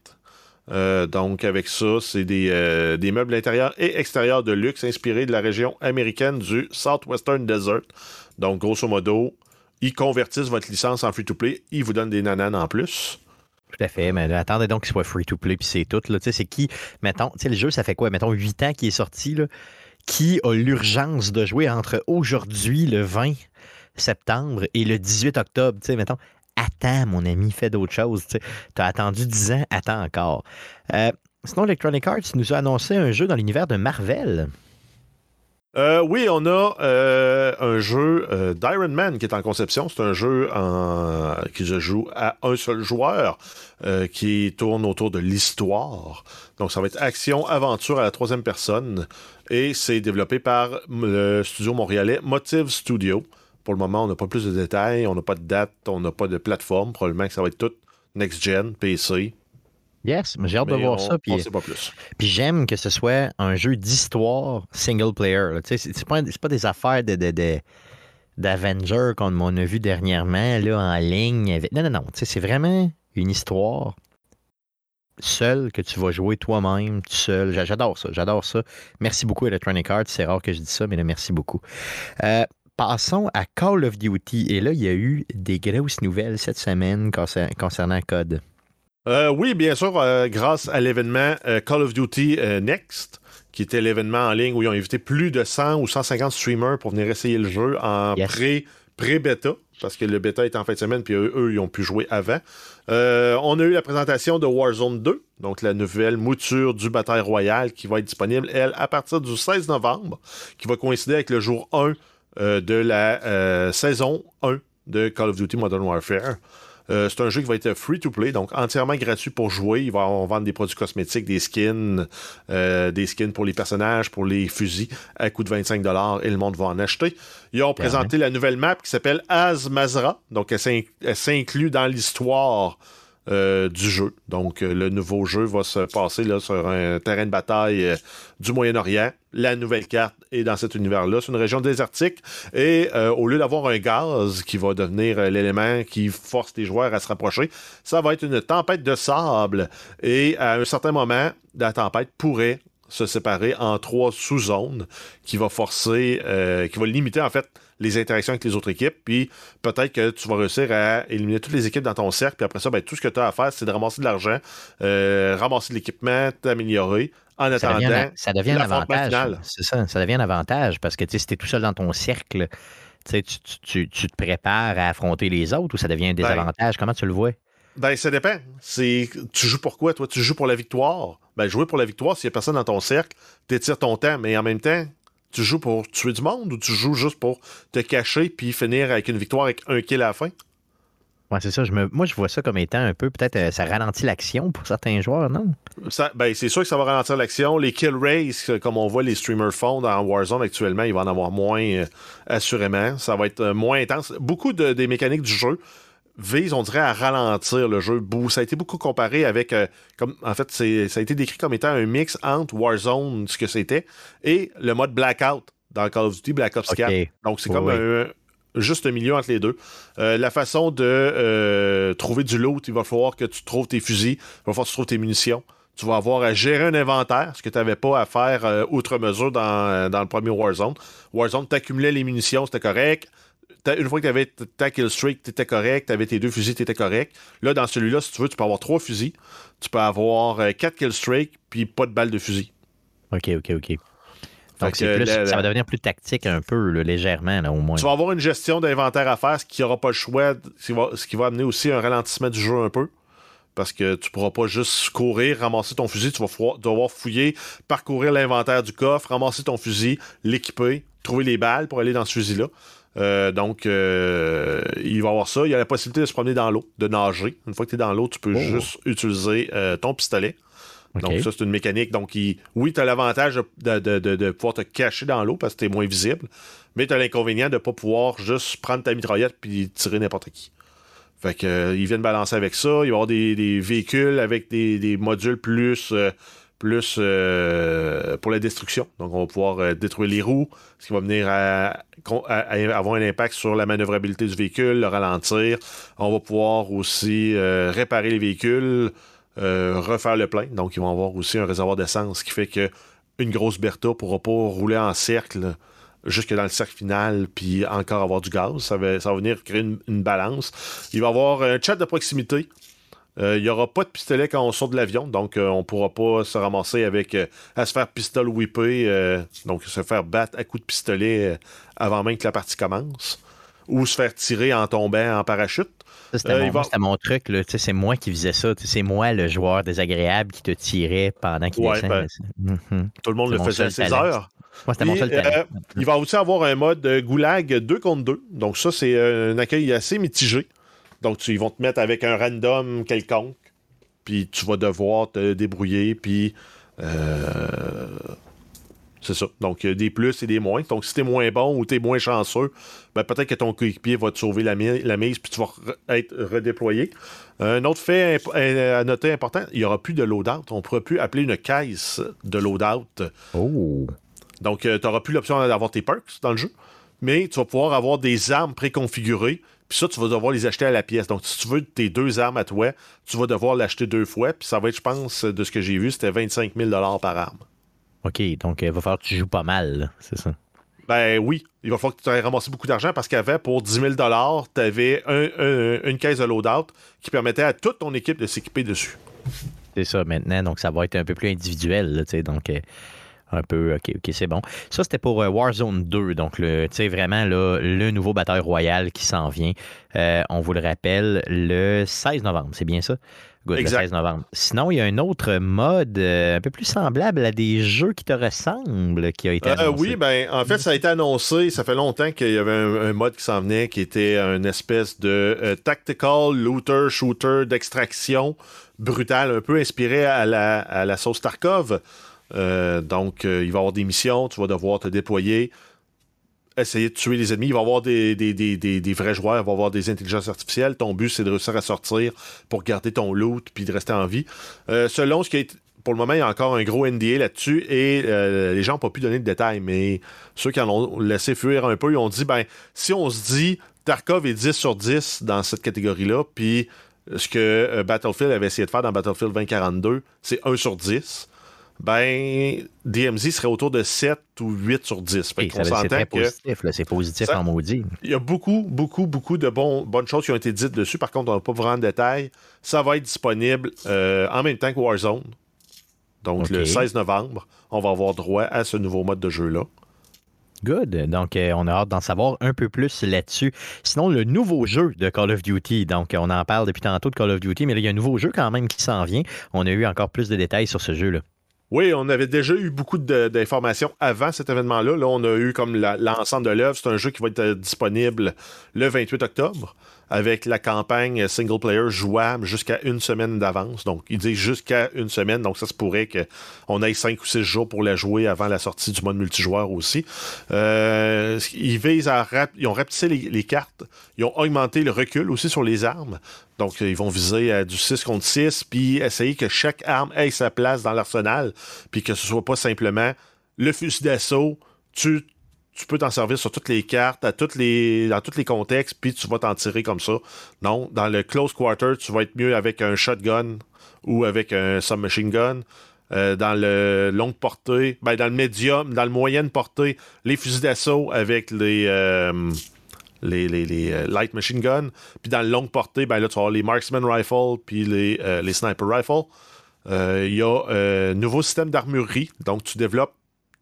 Euh, donc, avec ça, c'est des, euh, des meubles intérieurs et extérieurs de luxe inspirés de la région américaine du Southwestern Desert. Donc, grosso modo, ils convertissent votre licence en free-to-play, ils vous donnent des nananes en plus. Tout à fait, mais attendez donc qu'il soit free to play, puis c'est tout. C'est qui, mettons, le jeu, ça fait quoi? Mettons 8 ans qu'il est sorti, là. qui a l'urgence de jouer entre aujourd'hui, le 20 septembre, et le 18 octobre? Tu sais, mettons, attends, mon ami, fais d'autres choses. Tu as attendu 10 ans, attends encore. Euh, sinon, Electronic Arts nous a annoncé un jeu dans l'univers de Marvel. Euh, oui, on a euh, un jeu euh, d'Iron Man qui est en conception. C'est un jeu qui se joue à un seul joueur, qui tourne autour de l'histoire. Donc, ça va être action-aventure à la troisième personne. Et c'est développé par le studio montréalais Motive Studio. Pour le moment, on n'a pas plus de détails, on n'a pas de date, on n'a pas de plateforme. Probablement que ça va être tout next-gen, PC, Yes, mais j'ai hâte de voir ça. Puis. Puis j'aime que ce soit un jeu d'histoire single player. C'est pas, pas des affaires de, de, d'Avengers comme on a vu dernièrement là, en ligne. Non, non, non. C'est vraiment une histoire seule que tu vas jouer toi-même, tout seul. J'adore ça. J'adore ça. Merci beaucoup, Electronic Arts. C'est rare que je dise ça, mais là, merci beaucoup. Euh, passons à Call of Duty. Et là, il y a eu des grosses nouvelles cette semaine concernant Code. Euh, oui, bien sûr, euh, grâce à l'événement euh, Call of Duty Next, qui était l'événement en ligne où ils ont invité plus de 100 ou 150 streamers pour venir essayer le jeu en pré, pré-bêta, parce que le bêta est en fin de semaine, puis eux, ils ont pu jouer avant. on a eu la présentation de Warzone 2, donc la nouvelle mouture du Bataille Royale qui va être disponible, elle, à partir du 16 novembre, qui va coïncider avec le jour 1 de la saison 1 de Call of Duty Modern Warfare. Euh, c'est un jeu qui va être free to play, donc entièrement gratuit pour jouer. Il va vendre des produits cosmétiques, des skins, euh, des skins pour les personnages, pour les fusils, à coût de 25 et le monde va en acheter. Ils ont présenté la nouvelle map qui s'appelle Az-Mazra, donc elle s'inclut dans l'histoire euh, du jeu. Donc, euh, le nouveau jeu va se passer sur un terrain de bataille euh, du Moyen-Orient. La nouvelle carte est dans cet univers-là. C'est une région désertique. Et au lieu d'avoir un gaz qui va devenir l'élément qui force les joueurs à se rapprocher, ça va être une tempête de sable. Et à un certain moment, la tempête pourrait se séparer en trois sous-zones qui va forcer, qui va limiter en fait les interactions avec les autres équipes, puis peut-être que tu vas réussir à éliminer toutes les équipes dans ton cercle, puis après ça, ben, tout ce que tu as à faire, c'est de ramasser de l'argent, euh, ramasser de l'équipement, t'améliorer. En attendant, ça devient, un avantage. C'est ça, ça devient un avantage parce que si tu es tout seul dans ton cercle, tu, tu, tu, te prépares à affronter les autres ou ça devient un ben désavantage? Comment tu le vois? Ben, ça dépend. C'est, tu joues pour quoi, toi? Tu joues pour la victoire? Ben, jouer pour la victoire, s'il n'y a personne dans ton cercle, tu étires ton temps, mais en même temps, tu joues pour tuer du monde ou tu joues juste pour te cacher puis finir avec une victoire avec un kill à la fin? Ouais, c'est ça. Je me... Moi, je vois ça comme étant un peu, peut-être, euh, ça ralentit l'action pour certains joueurs, non? Ça, ben, c'est sûr que ça va ralentir l'action. Les kill race, euh, comme on voit les streamers font dans Warzone actuellement, il va en avoir moins, euh, assurément. Ça va être moins intense. Beaucoup de, des mécaniques du jeu vise, on dirait, à ralentir le jeu. Ça a été beaucoup comparé avec. Euh, comme, en fait, ça a été décrit comme étant un mix entre Warzone, ce que c'était, et le mode Blackout dans Call of Duty, Black Ops 4. Donc, c'est comme un, juste un milieu entre les deux. Euh, la façon de euh, trouver du loot, il va falloir que tu trouves tes fusils, il va falloir que tu trouves tes munitions. Tu vas avoir à gérer un inventaire, ce que tu n'avais pas à faire outre mesure dans, dans, le premier Warzone. Warzone, tu accumulais les munitions, c'était correct une fois que tu avais ta kill streak, tu étais correct, tu avais tes deux fusils, tu étais correct. Là, dans celui-là, si tu veux, tu peux avoir trois fusils, tu peux avoir euh, quatre kill streak, puis pas de balles de fusil. OK, OK, OK. Donc, ça va devenir plus tactique un peu, légèrement, au moins. Tu vas avoir une gestion d'inventaire à faire, ce qui n'aura pas le choix, ce qui, va, amener aussi un ralentissement du jeu un peu. Parce que tu pourras pas juste courir, ramasser ton fusil, tu vas devoir fouiller, parcourir l'inventaire du coffre, ramasser ton fusil, l'équiper, trouver les balles pour aller dans ce fusil-là. Euh, donc, euh, il va y avoir ça. Il y a la possibilité de se promener dans l'eau, de nager. Une fois que tu es dans l'eau, tu peux oh. juste utiliser euh, ton pistolet. Donc, ça, c'est une mécanique. Donc, oui, tu as l'avantage de, pouvoir te cacher dans l'eau parce que tu es moins visible, mais tu as l'inconvénient de ne pas pouvoir juste prendre ta mitraillette puis tirer n'importe qui. Fait que, ils viennent balancer avec ça. Il va y avoir des, véhicules avec des, modules plus plus euh, pour la destruction. Donc, on va pouvoir euh, détruire les roues, ce qui va venir avoir un impact sur la manœuvrabilité du véhicule, le ralentir. On va pouvoir aussi euh, réparer les véhicules, refaire le plein. Donc, ils vont avoir aussi un réservoir d'essence, ce qui fait que une grosse Bertha ne pourra pas rouler en cercle jusque dans le cercle final, puis encore avoir du gaz. Ça va, ça va venir créer une, une balance. Il va y avoir un chat de proximité Il n'y aura pas de pistolet quand on sort de l'avion, donc on ne pourra pas se ramasser avec à se faire pistol whipper, donc se faire battre à coups de pistolet avant même que la partie commence, ou se faire tirer en tombant en parachute. C'était Euh, mon, va- truc. C'est moi qui faisais ça. C'est moi le joueur désagréable qui te tirait pendant qu'il Ouais, ben. Tout le monde le faisait à 16 talent. heures. Moi, c'était mon seul euh, il va aussi avoir un mode euh, goulag 2 contre 2. Donc, ça, c'est euh, un accueil assez mitigé. Donc, tu, ils vont te mettre avec un random quelconque. Puis, tu vas devoir te débrouiller. Puis, euh, c'est ça. Donc, il y a des plus et des moins. Donc, si t'es moins bon ou t'es moins chanceux, ben, peut-être que ton coéquipier va te sauver la, mi- la mise. Puis, tu vas re- être redéployé. Un autre fait euh, à noter important, il n'y aura plus de loadout. On ne pourra plus appeler une caisse de loadout. Oh. Donc, tu n'auras plus l'option d'avoir tes perks dans le jeu, mais tu vas pouvoir avoir des armes préconfigurées. Puis ça, tu vas devoir les acheter à la pièce. Donc, si tu veux tes deux armes à toi, tu vas devoir l'acheter deux fois. Puis ça va être, je pense, de ce que j'ai vu, c'était 25 000 par arme. OK, donc il va falloir que tu joues pas mal, c'est ça. Ben oui, il va falloir que tu aies ramassé beaucoup d'argent parce qu'avant, pour 10 000 tu avais une caisse de loadout qui permettait à toute ton équipe de s'équiper dessus. C'est ça maintenant, donc ça va être un peu plus individuel, là, tu sais, donc euh, un peu, ok, ok, c'est bon. Ça, c'était pour euh, Warzone 2, donc le, tu sais, vraiment là, le nouveau bataille royal qui s'en vient. Euh, on vous le rappelle, le 16 novembre, c'est bien ça? Good, Exact. le 16 novembre. Sinon, il y a un autre mode euh, un peu plus semblable à des jeux qui te ressemblent qui a été Euh, annoncé. oui, ben en fait, ça a été annoncé. Ça fait longtemps qu'il y avait un, un mode qui s'en venait qui était une espèce de tactical looter shooter d'extraction brutal, un peu inspiré à la, à la sauce Tarkov. Euh, donc, euh, il va y avoir des missions, tu vas devoir te déployer, essayer de tuer les ennemis. Il va y avoir des, des, des, des, vrais joueurs, il va y avoir des intelligences artificielles. Ton but, c'est de réussir à sortir pour garder ton loot puis de rester en vie. Euh, selon ce qui été pour le moment, il y a encore un gros NDA là-dessus et les gens n'ont pas pu donner de détails, mais ceux qui en ont laissé fuir un peu, ils ont dit ben, si on se dit Tarkov est 10 sur 10 dans cette catégorie-là, puis ce que Battlefield avait essayé de faire dans Battlefield 2042, c'est 1 sur 10, ben, DMZ serait autour de 7 ou 8 sur 10. Fait Hey, qu'on ça va- c'est très positif, c'est positif Ça- en maudit. il y a beaucoup, beaucoup, beaucoup de bonnes choses qui ont été dites dessus. Par contre, on n'a pas vraiment de détails. Ça va être disponible euh, en même temps que Warzone. Donc, le 16 novembre, on va avoir droit à ce nouveau mode de jeu-là. Good. Donc, euh, on a hâte d'en savoir un peu plus là-dessus. Sinon, le nouveau jeu de Call of Duty. Donc, on en parle depuis tantôt de Call of Duty, mais là, il y a un nouveau jeu quand même qui s'en vient. On a eu encore plus de détails sur ce jeu-là. Oui, on avait déjà eu beaucoup d'informations avant cet événement-là. Là, on a eu comme l'ensemble de l'œuvre. C'est un jeu qui va être euh, disponible le 28 octobre avec la campagne single player jouable jusqu'à une semaine d'avance. Donc, il dit jusqu'à une semaine. Donc, ça se pourrait qu'on ait cinq ou six jours pour la jouer avant la sortie du mode multijoueur aussi. Euh, ils visent à ils ont rapetissé les, cartes. Ils ont augmenté le recul aussi sur les armes. Donc, euh, ils vont viser à du 6 contre 6, puis essayer que chaque arme ait sa place dans l'arsenal, puis que ce soit pas simplement le fusil d'assaut, tu, tu peux t'en servir sur toutes les cartes, à toutes les, dans tous les contextes, puis tu vas t'en tirer comme ça. Non, dans le close quarter, tu vas être mieux avec un shotgun ou avec un submachine gun. Euh, dans le longue portée, ben, dans le médium, dans le moyenne portée, les fusils d'assaut avec les, euh, les, les, euh, light machine gun. Puis dans le longue portée, ben là, tu vas avoir les marksman rifle puis les, les sniper rifle. Il y a un nouveau système d'armurerie. Donc, tu développes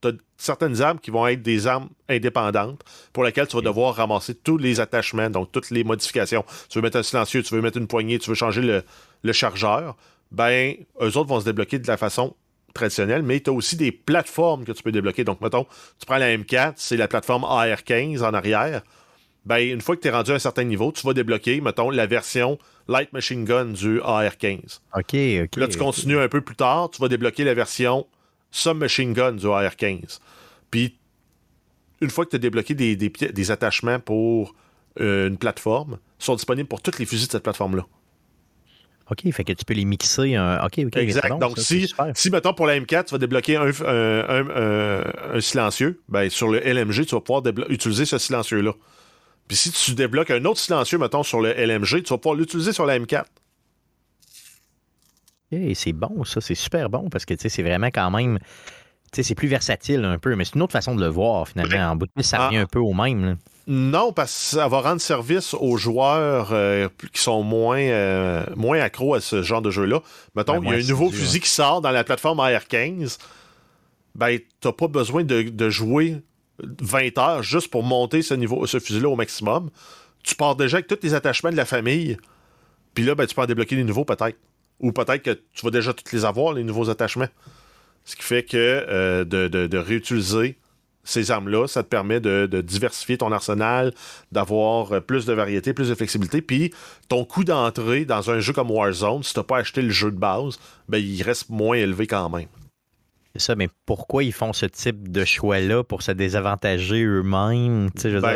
t'as certaines armes qui vont être des armes indépendantes pour lesquelles tu vas devoir ramasser tous les attachements, donc toutes les modifications. Tu veux mettre un silencieux, tu veux mettre une poignée, tu veux changer le, le chargeur. Ben, eux autres vont se débloquer de la façon traditionnelle, mais tu as aussi des plateformes que tu peux débloquer. Donc, mettons, tu prends la M4, c'est la plateforme AR-15 en arrière. Ben, une fois que tu es rendu à un certain niveau, tu vas débloquer, mettons, la version Light Machine Gun du AR-15. OK, OK. Là, tu continues un peu plus tard, tu vas débloquer la version Submachine Gun du AR-15. Puis, une fois que tu as débloqué des, des, attachements pour euh, une plateforme, ils sont disponibles pour tous les fusils de cette plateforme-là. OK, fait que tu peux les mixer. OK, OK. exact. Donc, ça, si, si, mettons, pour la M4, tu vas débloquer un, un- un- un- un silencieux, ben, sur le LMG, tu vas pouvoir utiliser ce silencieux-là. Puis si tu débloques un autre silencieux, mettons, sur le LMG, tu vas pouvoir l'utiliser sur la M4. Hey, c'est bon, ça, c'est super bon parce que c'est vraiment quand même. C'est plus versatile un peu, mais c'est une autre façon de le voir finalement. En bout de ça Ah. revient un peu au même. là. Non, parce que ça va rendre service aux joueurs euh, qui sont moins, euh, moins accros à ce genre de jeu-là. Mettons, Ben, il y a un nouveau fusil qui sort dans la plateforme AR-15. Ben, t'as pas besoin de, de jouer 20 heures juste pour monter ce, niveau, ce fusil-là au maximum. Tu pars déjà avec tous les attachements de la famille. Puis là, ben, tu peux en débloquer les nouveaux peut-être. Ou peut-être que tu vas déjà tous les avoir, les nouveaux attachements. Ce qui fait que euh, de, de- de réutiliser ces armes-là, ça te permet de, de diversifier ton arsenal, d'avoir euh, plus de variété, plus de flexibilité. Puis ton coût d'entrée dans un jeu comme Warzone, si tu n'as pas acheté le jeu de base, ben, il reste moins élevé quand même. C'est ça, mais pourquoi ils font ce type de choix-là pour se désavantager eux-mêmes? Ben,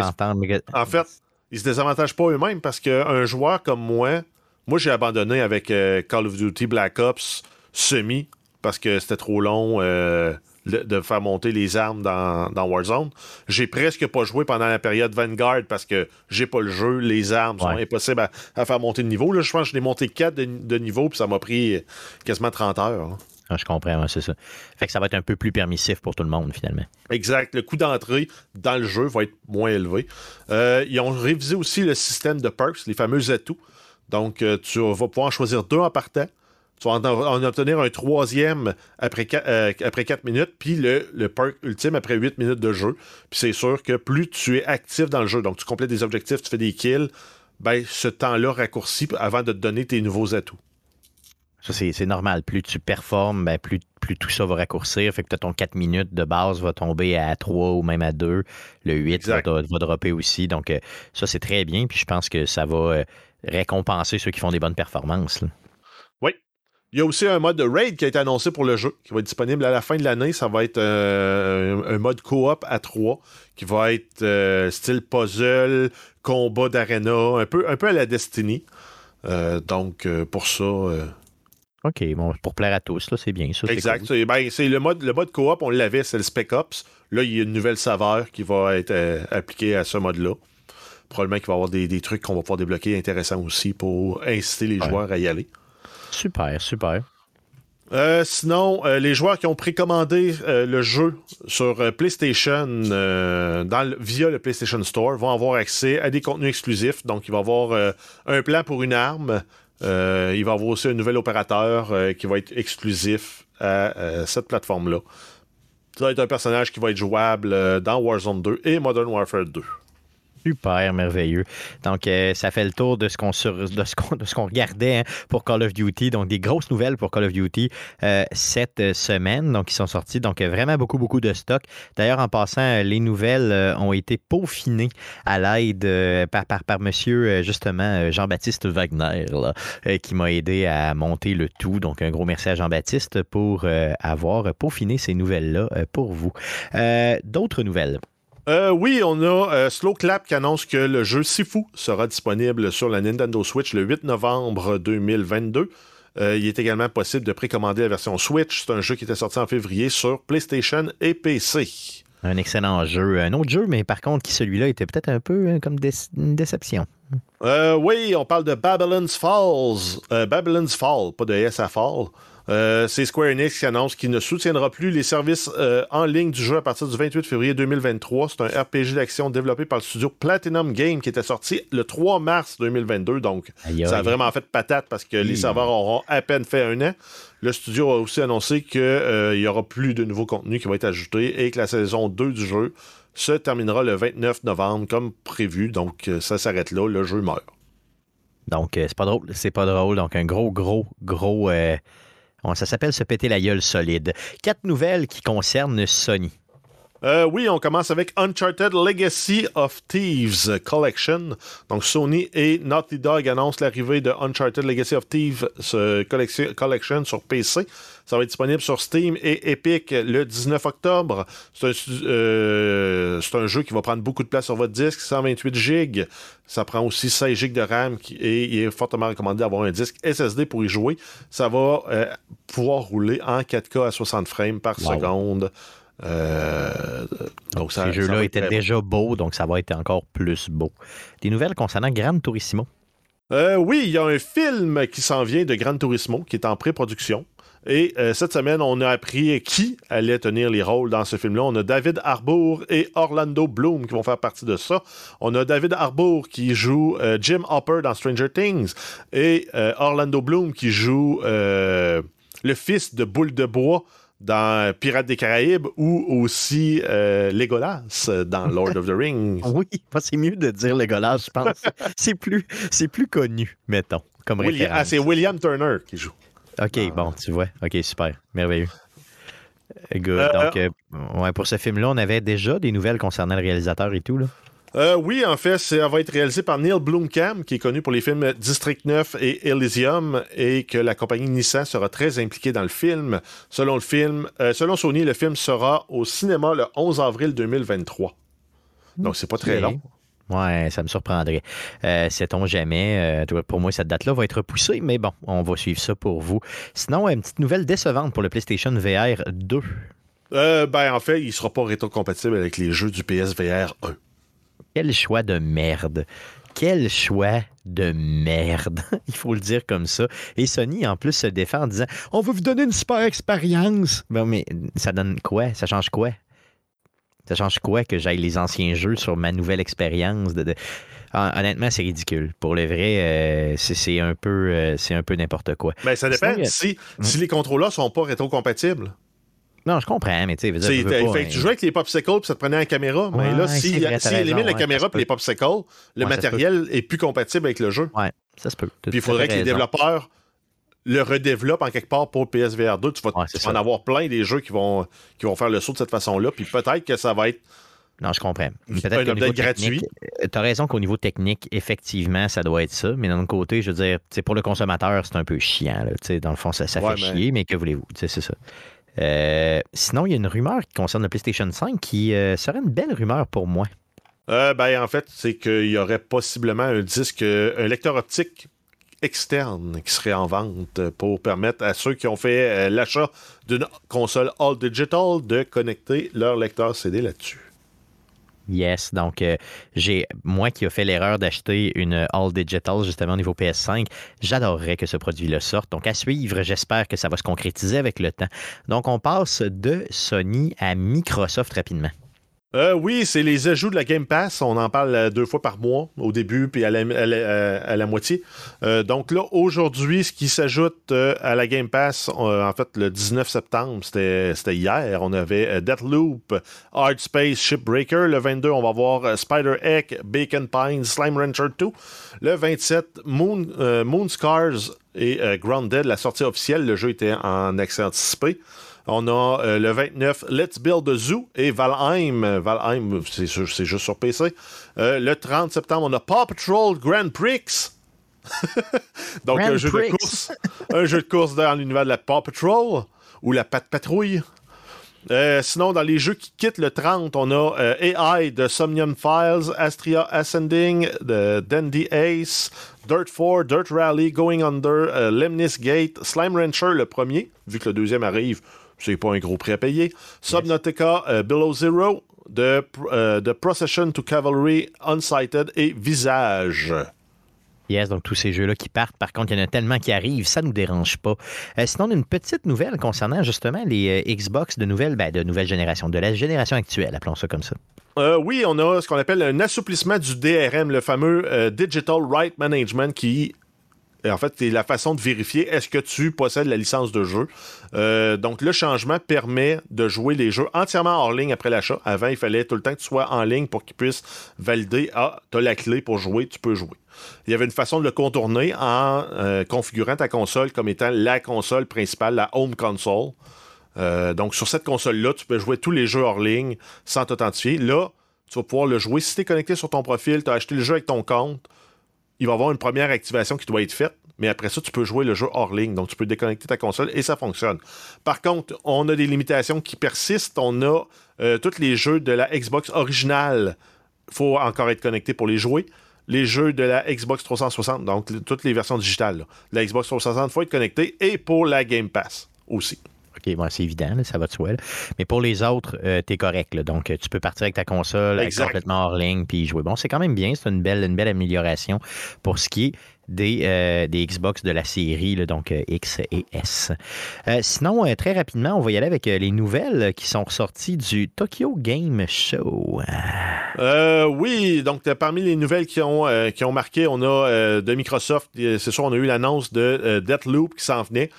En fait, ils se désavantagent pas eux-mêmes parce qu'un joueur comme moi, moi j'ai abandonné avec euh, Call of Duty Black Ops semi parce que c'était trop long euh, le- de faire monter les armes dans, dans Warzone. J'ai presque pas joué pendant la période Vanguard parce que j'ai pas le jeu, les armes sont Ouais. impossibles à, à faire monter de niveau. Là, je pense que je l'ai monté 4 de, de niveau puis ça m'a pris quasiment 30 heures. hein. Ah, je comprends, c'est ça. Fait que ça va être un peu plus permissif pour tout le monde, finalement. Exact. Le coût d'entrée dans le jeu va être moins élevé. Euh, ils ont révisé aussi le système de perks, les fameux atouts. Donc, euh, tu vas pouvoir choisir deux en partant. Tu vas en, en obtenir un troisième après 4, minutes, puis le, le perk ultime après 8 minutes de jeu. Puis c'est sûr que plus tu es actif dans le jeu, donc tu complètes des objectifs, tu fais des kills, ben ce temps-là raccourcit avant de te donner tes nouveaux atouts. Ça, c'est c'est normal. Plus tu performes, ben, plus, plus tout ça va raccourcir. Fait que ton 4 minutes de base va tomber à 3 ou même à 2. Le 8 va, Exact. va dropper aussi. Donc, euh, ça, c'est très bien. Puis je pense que ça va euh, récompenser ceux qui font des bonnes performances. là. Il y a aussi un mode de raid qui a été annoncé pour le jeu, qui va être disponible à la fin de l'année. Ça va être euh, un, mode coop à 3, qui va être euh, style puzzle, combat d'arena, un peu, un peu à la Destiny. Euh, donc, pour ça, OK, bon, pour plaire à tous, là, c'est bien. Ça, c'est exact. cool. Ben, c'est le mode, le mode coop, on l'avait, c'est le Spec Ops. Là, il y a une nouvelle saveur qui va être euh, appliquée à ce mode-là. Probablement qu'il va y avoir des, des trucs qu'on va pouvoir débloquer intéressants aussi pour inciter les Ouais. joueurs à y aller. Super, super. Euh, sinon, euh, les joueurs qui ont précommandé euh, le jeu sur euh, PlayStation euh, dans le- via le PlayStation Store vont avoir accès à des contenus exclusifs. Donc, il va y avoir euh, un plan pour une arme. Euh, il va y avoir aussi un nouvel opérateur euh, qui va être exclusif à euh, cette plateforme-là. Ça va être un personnage qui va être jouable euh, dans Warzone 2 et Modern Warfare 2. Super, merveilleux. Donc, euh, ça fait le tour de ce qu'on de ce qu'on regardait hein, pour Call of Duty. Donc, des grosses nouvelles pour Call of Duty euh, cette euh, semaine. Donc, ils sont sortis. Donc, vraiment beaucoup, beaucoup de stock. D'ailleurs, en passant, les nouvelles ont été peaufinées à l'aide par, par, par monsieur, justement, Jean-Baptiste Wagner, qui m'a aidé à monter le tout. Donc, un gros merci à Jean-Baptiste pour avoir peaufiné ces nouvelles-là pour vous. D'autres nouvelles? Euh, oui, on a euh, Slow Clap qui annonce que le jeu Sifu sera disponible sur la Nintendo Switch le 8 novembre 2022. Euh, il est également possible de précommander la version Switch. C'est un jeu qui était sorti en février sur PlayStation et PC. Un excellent jeu. Un autre jeu, mais par contre, qui celui-là était peut-être un peu comme une déception. Oui, on parle de Babylon's Falls. Babylon's Fall, pas de S à Fall. Euh, c'est Square Enix qui annonce qu'il ne soutiendra plus les services euh, en ligne du jeu à partir du 28 février 2023. C'est un RPG d'action développé par le studio Platinum Game qui était sorti le 3 mars 2022. Donc, Aïe, ça a vraiment fait patate parce que les serveurs auront à peine fait un an. Le studio a aussi annoncé qu'il n'y aura plus de nouveaux contenus qui vont être ajoutés et que la saison 2 du jeu se terminera le 29 novembre comme prévu. Donc, euh, ça s'arrête là. Le jeu meurt. Donc, euh, c'est pas drôle. C'est pas drôle. Donc, un gros, gros, gros. Ça s'appelle se péter la gueule solide. Quatre nouvelles qui concernent Sony. Euh, oui, on commence avec Uncharted Legacy of Thieves Collection. Donc, Sony et Naughty Dog annoncent l'arrivée de Uncharted Legacy of Thieves collection, sur PC. Ça va être disponible sur Steam et Epic le 19 octobre. C'est un, stu- euh, c'est un jeu qui va prendre beaucoup de place sur votre disque, 128 GB. Ça prend aussi 16 GB de RAM qui- et il est fortement recommandé d'avoir un disque SSD pour y jouer. Ça va euh, pouvoir rouler en 4K à 60 frames par Wow. seconde. Euh, donc, ça, Ces jeux-là étaient déjà beaux, donc ça va être encore plus beau. Des nouvelles concernant Gran Turismo. Euh, oui, il y a un film qui s'en vient de Gran Turismo qui est en pré-production. Et euh, cette semaine, on a appris qui allait tenir les rôles dans ce film-là. On a David Harbour et Orlando Bloom qui vont faire partie de ça. On a David Harbour qui joue euh, Jim Hopper dans Stranger Things et euh, Orlando Bloom qui joue le fils de Boule de Bois dans Pirates des Caraïbes ou aussi Legolas dans Lord of the Rings. Oui, c'est mieux de dire Legolas, je pense. c'est plus, plus connu, mettons, comme William, Ah, c'est William Turner qui joue. OK, ah. bon, tu vois. OK, super. Merveilleux. Good. Euh, Donc, euh, ouais, pour ce film-là, on avait déjà des nouvelles concernant le réalisateur et tout. Là. Euh, oui, en fait, ça va être réalisé par Neil Blomkamp, qui est connu pour les films District 9 et Elysium, et que la compagnie Nissan sera très impliquée dans le film. Selon le film, selon Sony, le film sera au cinéma le 11 avril 2023. Donc, c'est pas très long. Ouais, ça me surprendrait. Euh, Sait-on jamais. Euh, pour moi, cette date-là va être repoussée, mais bon, on va suivre ça pour vous. Sinon, une petite nouvelle décevante pour le PlayStation VR 2. Euh, ben, en fait, il ne sera pas rétro-compatible avec les jeux du PSVR 1. Quel choix de merde. Quel choix de merde. il faut le dire comme ça. Et Sony, en plus, se défend en disant On va vous donner une super expérience. Ben, mais ça donne quoi? Ça change quoi? Ça change quoi que j'aille les anciens jeux sur ma nouvelle expérience? De, honnêtement, c'est ridicule. Pour le vrai, euh, c'est un peu, euh, c'est un peu n'importe quoi. Mais ben, ça dépend. si, si, les contrôleurs sont pas rétro-compatibles. Non, je comprends, mais tu sais, tu jouais avec les popsicles puis ça te prenait la caméra. mais là, si, si élimine la caméra et les popsicles, le matériel est plus compatible avec le jeu. Ouais, ça se peut. Puis il faudrait que les développeurs le redéveloppe en quelque part pour PSVR 2. Tu vas, en avoir plein des jeux qui vont, qui vont faire le saut de cette façon-là. Puis peut-être que ça va être. Non, je comprends. Peut-être gratuit. Euh, tu as raison qu'au niveau technique, effectivement, ça doit être ça. Mais d'un autre côté, je veux dire, pour le consommateur, c'est un peu chiant. dans le fond, ça, fait chier, mais que voulez-vous? C'est ça. Euh, sinon, il y a une rumeur qui concerne le PlayStation 5 qui euh, serait une belle rumeur pour moi. ben, en fait, c'est qu'il y aurait possiblement un disque, un lecteur optique externe qui serait en vente pour permettre à ceux qui ont fait euh, l'achat d'une console All Digital de connecter leur lecteur CD là-dessus. Yes, donc euh, j'ai moi qui ai fait l'erreur d'acheter une All Digital justement au niveau PS5, j'adorerais que ce produit-là sorte. Donc à suivre, j'espère que ça va se concrétiser avec le temps. Donc on passe de Sony à Microsoft rapidement. Euh, oui, c'est les ajouts de la Game Pass. On en parle euh, deux fois par mois, au début puis à la, la, moitié. Euh, donc là, aujourd'hui, ce qui s'ajoute à la Game Pass, en fait, le 19 septembre, c'était hier, on avait Deathloop, Hard Space, Shipbreaker. Le 22, on va voir Spider Egg, Bacon Pine, Slime Rancher 2. Le 27, Moon, Moon Scars et Grounded, la sortie officielle. Le jeu était en accès anticipé. On a euh, le 29, Let's Build a Zoo et Valheim. Valheim, c'est juste sur PC. Euh, le 30 septembre, on a Paw Patrol Grand Prix. Donc, un jeu de course. un jeu de course dans l'univers de la Paw Patrol ou la Pat Patrouille. Euh, sinon, dans les jeux qui quittent le 30, on a AI de Somnium Files, Astria Ascending, de Dandy Ace, Dirt 4, Dirt Rally, Going Under, Lemnis Gate, Slime Rancher, le premier, vu que le deuxième arrive, c'est pas un gros prix à payer. Subnautica euh, Below Zero, de, euh, Procession to Cavalry, Unsighted et Visage. Yes, donc tous ces jeux-là qui partent. Par contre, il y en a tellement qui arrivent, ça ne nous dérange pas. Euh, sinon, une petite nouvelle concernant justement les Xbox de nouvelle, ben, de nouvelle génération, de la génération actuelle, appelons ça comme ça. oui, on a ce qu'on appelle un assouplissement du DRM, le fameux Digital Right Management, qui en fait, c'est la façon de vérifier est-ce que tu possèdes la licence de jeu. Euh, donc, le changement permet de jouer les jeux entièrement hors ligne après l'achat. Avant, il fallait tout le temps que tu sois en ligne pour qu'ils puissent valider Ah, tu as la clé pour jouer, tu peux jouer. Il y avait une façon de le contourner en euh, configurant ta console comme étant la console principale, la home console. Euh, donc, sur cette console-là, tu peux jouer tous les jeux hors ligne sans t'authentifier. Là, tu vas pouvoir le jouer. Si tu es connecté sur ton profil, tu as acheté le jeu avec ton compte, il va y avoir une première activation qui doit être faite, mais après ça, tu peux jouer le jeu hors ligne. Donc, tu peux déconnecter ta console et ça fonctionne. Par contre, on a des limitations qui persistent. On a euh, tous les jeux de la Xbox originale. Il faut encore être connecté pour les jouer. Les jeux de la Xbox 360, donc toutes les versions digitales. La Xbox 360, il faut être connecté. Et pour la Game Pass aussi. OK, c'est évident, ça va de soi. Mais pour les autres, euh, tu es correct. Donc, tu peux partir avec ta console complètement hors ligne puis jouer. Bon, c'est quand même bien. C'est une belle, une belle amélioration pour ce qui est des, euh, des Xbox de la série, donc euh, X et S. Euh, sinon, très rapidement, on va y aller avec les nouvelles qui sont ressorties du Tokyo Game Show. Oui, donc parmi les nouvelles qui ont, qui ont marqué, on a de Microsoft, c'est sûr, on a eu l'annonce de Deathloop qui s'en venait.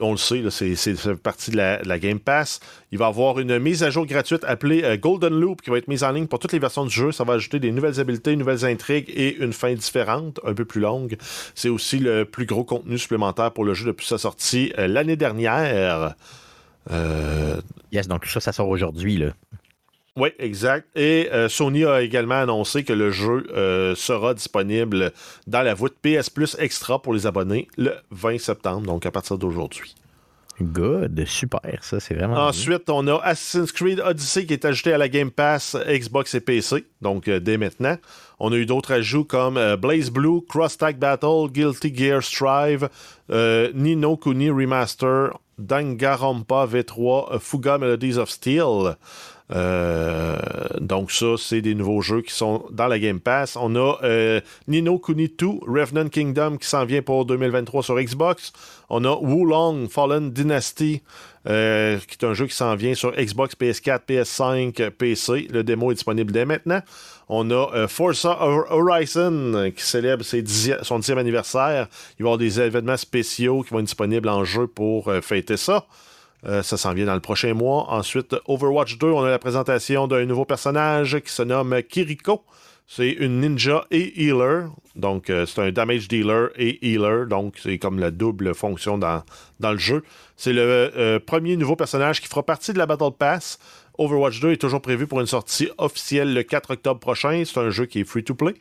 On le sait, c'est, partie de la, Game Pass. Il va y avoir une mise à jour gratuite appelée euh, Golden Loop qui va être mise en ligne pour toutes les versions du jeu. Ça va ajouter des nouvelles habiletés, nouvelles intrigues et une fin différente, un peu plus longue. C'est aussi le plus gros contenu supplémentaire pour le jeu depuis sa sortie euh, l'année dernière. Euh, Yes, donc tout ça, ça sort aujourd'hui. Oui, exact. Et euh, Sony a également annoncé que le jeu euh, sera disponible dans la voûte PS Plus Extra pour les abonnés le 20 septembre, donc à partir d'aujourd'hui. Good, super, ça, c'est vraiment. Ensuite, on a Assassin's Creed Odyssey qui est ajouté à la Game Pass Xbox et PC, donc euh, dès maintenant. On a eu d'autres ajouts comme euh, Blaze Blue, Cross Tag Battle, Guilty Gear Strive, euh, Nino Kuni Remaster, Danganronpa V3, euh, Fuga Melodies of Steel. Euh, donc ça, c'est des nouveaux jeux qui sont dans la Game Pass. On a euh, Nino Kuni 2, Revenant Kingdom qui s'en vient pour 2023 sur Xbox. On a Wulong Fallen Dynasty euh, qui est un jeu qui s'en vient sur Xbox, PS4, PS5, PC. Le démo est disponible dès maintenant. On a Forza Horizon qui célèbre son 10e anniversaire. Il va y avoir des événements spéciaux qui vont être disponibles en jeu pour fêter ça. Euh, ça s'en vient dans le prochain mois. Ensuite, Overwatch 2, on a la présentation d'un nouveau personnage qui se nomme Kiriko. C'est une ninja et healer. Donc, euh, c'est un damage dealer et healer. Donc, c'est comme la double fonction dans, dans le jeu. C'est le euh, premier nouveau personnage qui fera partie de la Battle Pass. Overwatch 2 est toujours prévu pour une sortie officielle le 4 octobre prochain. C'est un jeu qui est free to play.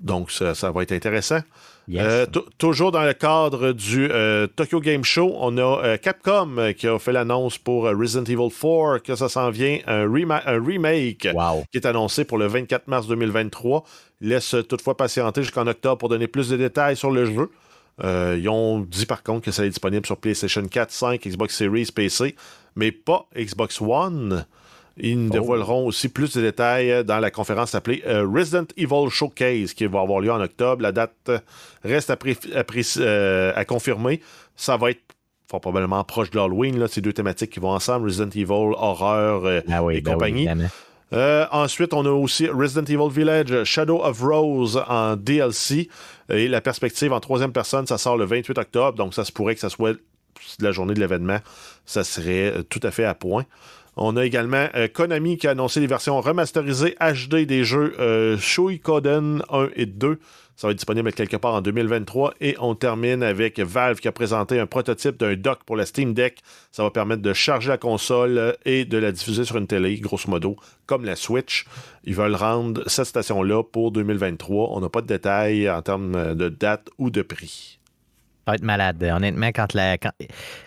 Donc, ça va être intéressant. Yes. Euh, tou- toujours dans le cadre du euh, Tokyo Game Show, on a euh, Capcom qui a fait l'annonce pour Resident Evil 4 que ça s'en vient un, rema- un remake Wow. qui est annoncé pour le 24 mars 2023. Laisse toutefois patienter jusqu'en octobre pour donner plus de détails sur le jeu. Ils ont dit par contre que ça est disponible sur PlayStation 4, 5, Xbox Series, PC, mais pas Xbox One. Ils nous Oh. dévoileront aussi plus de détails dans la conférence appelée euh, Resident Evil Showcase qui va avoir lieu en octobre. La date euh, reste à, pré- à pré- euh, à confirmer. Ça va être fort probablement proche de l'Halloween. là. Ces deux thématiques qui vont ensemble, Resident Evil, horreur euh, Ah oui, et ben compagnie. Euh, ensuite, on a aussi Resident Evil Village, Shadow of Rose en DLC. Et la perspective en troisième personne, ça sort le 28 octobre. Donc, ça se pourrait que ça soit la journée de l'événement. Ça serait euh, tout à fait à point. On a également euh, Konami qui a annoncé les versions remasterisées HD des jeux euh, Suikoden 1 et 2. Ça va être disponible quelque part en 2023. Et on termine avec Valve qui a présenté un prototype d'un dock pour la Steam Deck. Ça va permettre de charger la console et de la diffuser sur une télé, grosso modo, comme la Switch. Ils veulent rendre cette station-là pour 2023. On n'a pas de détails en termes de date ou de prix. Va être malade. Honnêtement, quand la.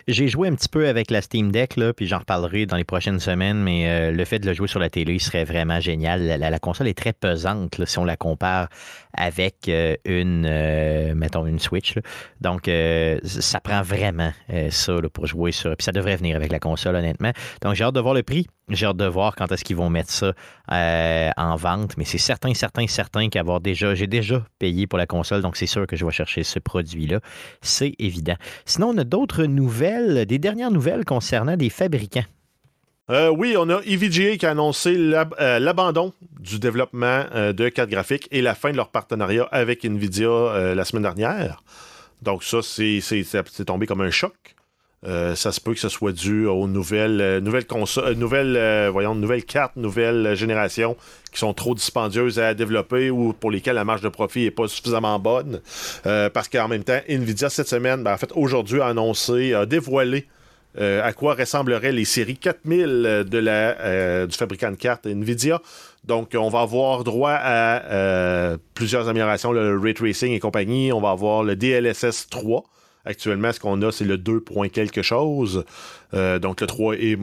J'ai joué un petit peu avec la Steam Deck, là, puis j'en reparlerai dans les prochaines semaines, mais euh, le fait de le jouer sur la télé serait vraiment génial. La, console est très pesante si on la compare avec euh, une, euh, mettons, une Switch. Donc, ça prend vraiment ça pour jouer sur. Puis ça devrait venir avec la console, honnêtement. Donc, j'ai hâte de voir le prix. J'ai hâte de voir quand est-ce qu'ils vont mettre ça euh, en vente. Mais c'est certain, certain, certain qu'avoir déjà. J'ai déjà payé pour la console, donc c'est sûr que je vais chercher ce produit-là. C'est évident. Sinon, on a d'autres nouvelles, des dernières nouvelles concernant des fabricants. Euh, oui, on a EVGA qui a annoncé euh, l'abandon du développement de cartes graphiques et la fin de leur partenariat avec Nvidia la semaine dernière. Donc ça, c'est tombé comme un choc. Euh, ça se peut que ce soit dû aux nouvelles, euh, euh, nouvelles, cartes, nouvelles générations qui sont trop dispendieuses à développer ou pour lesquelles la marge de profit n'est pas suffisamment bonne. Parce qu'en même temps, Nvidia, cette semaine, ben, en fait, aujourd'hui, a annoncé, a dévoilé à quoi ressembleraient les séries 4000 de la, du fabricant de cartes Nvidia. Donc, on va avoir droit à plusieurs améliorations, le ray tracing et compagnie. On va avoir le DLSS 3. Actuellement, ce qu'on a, c'est le 2 point quelque chose. Euh, donc, le 3 est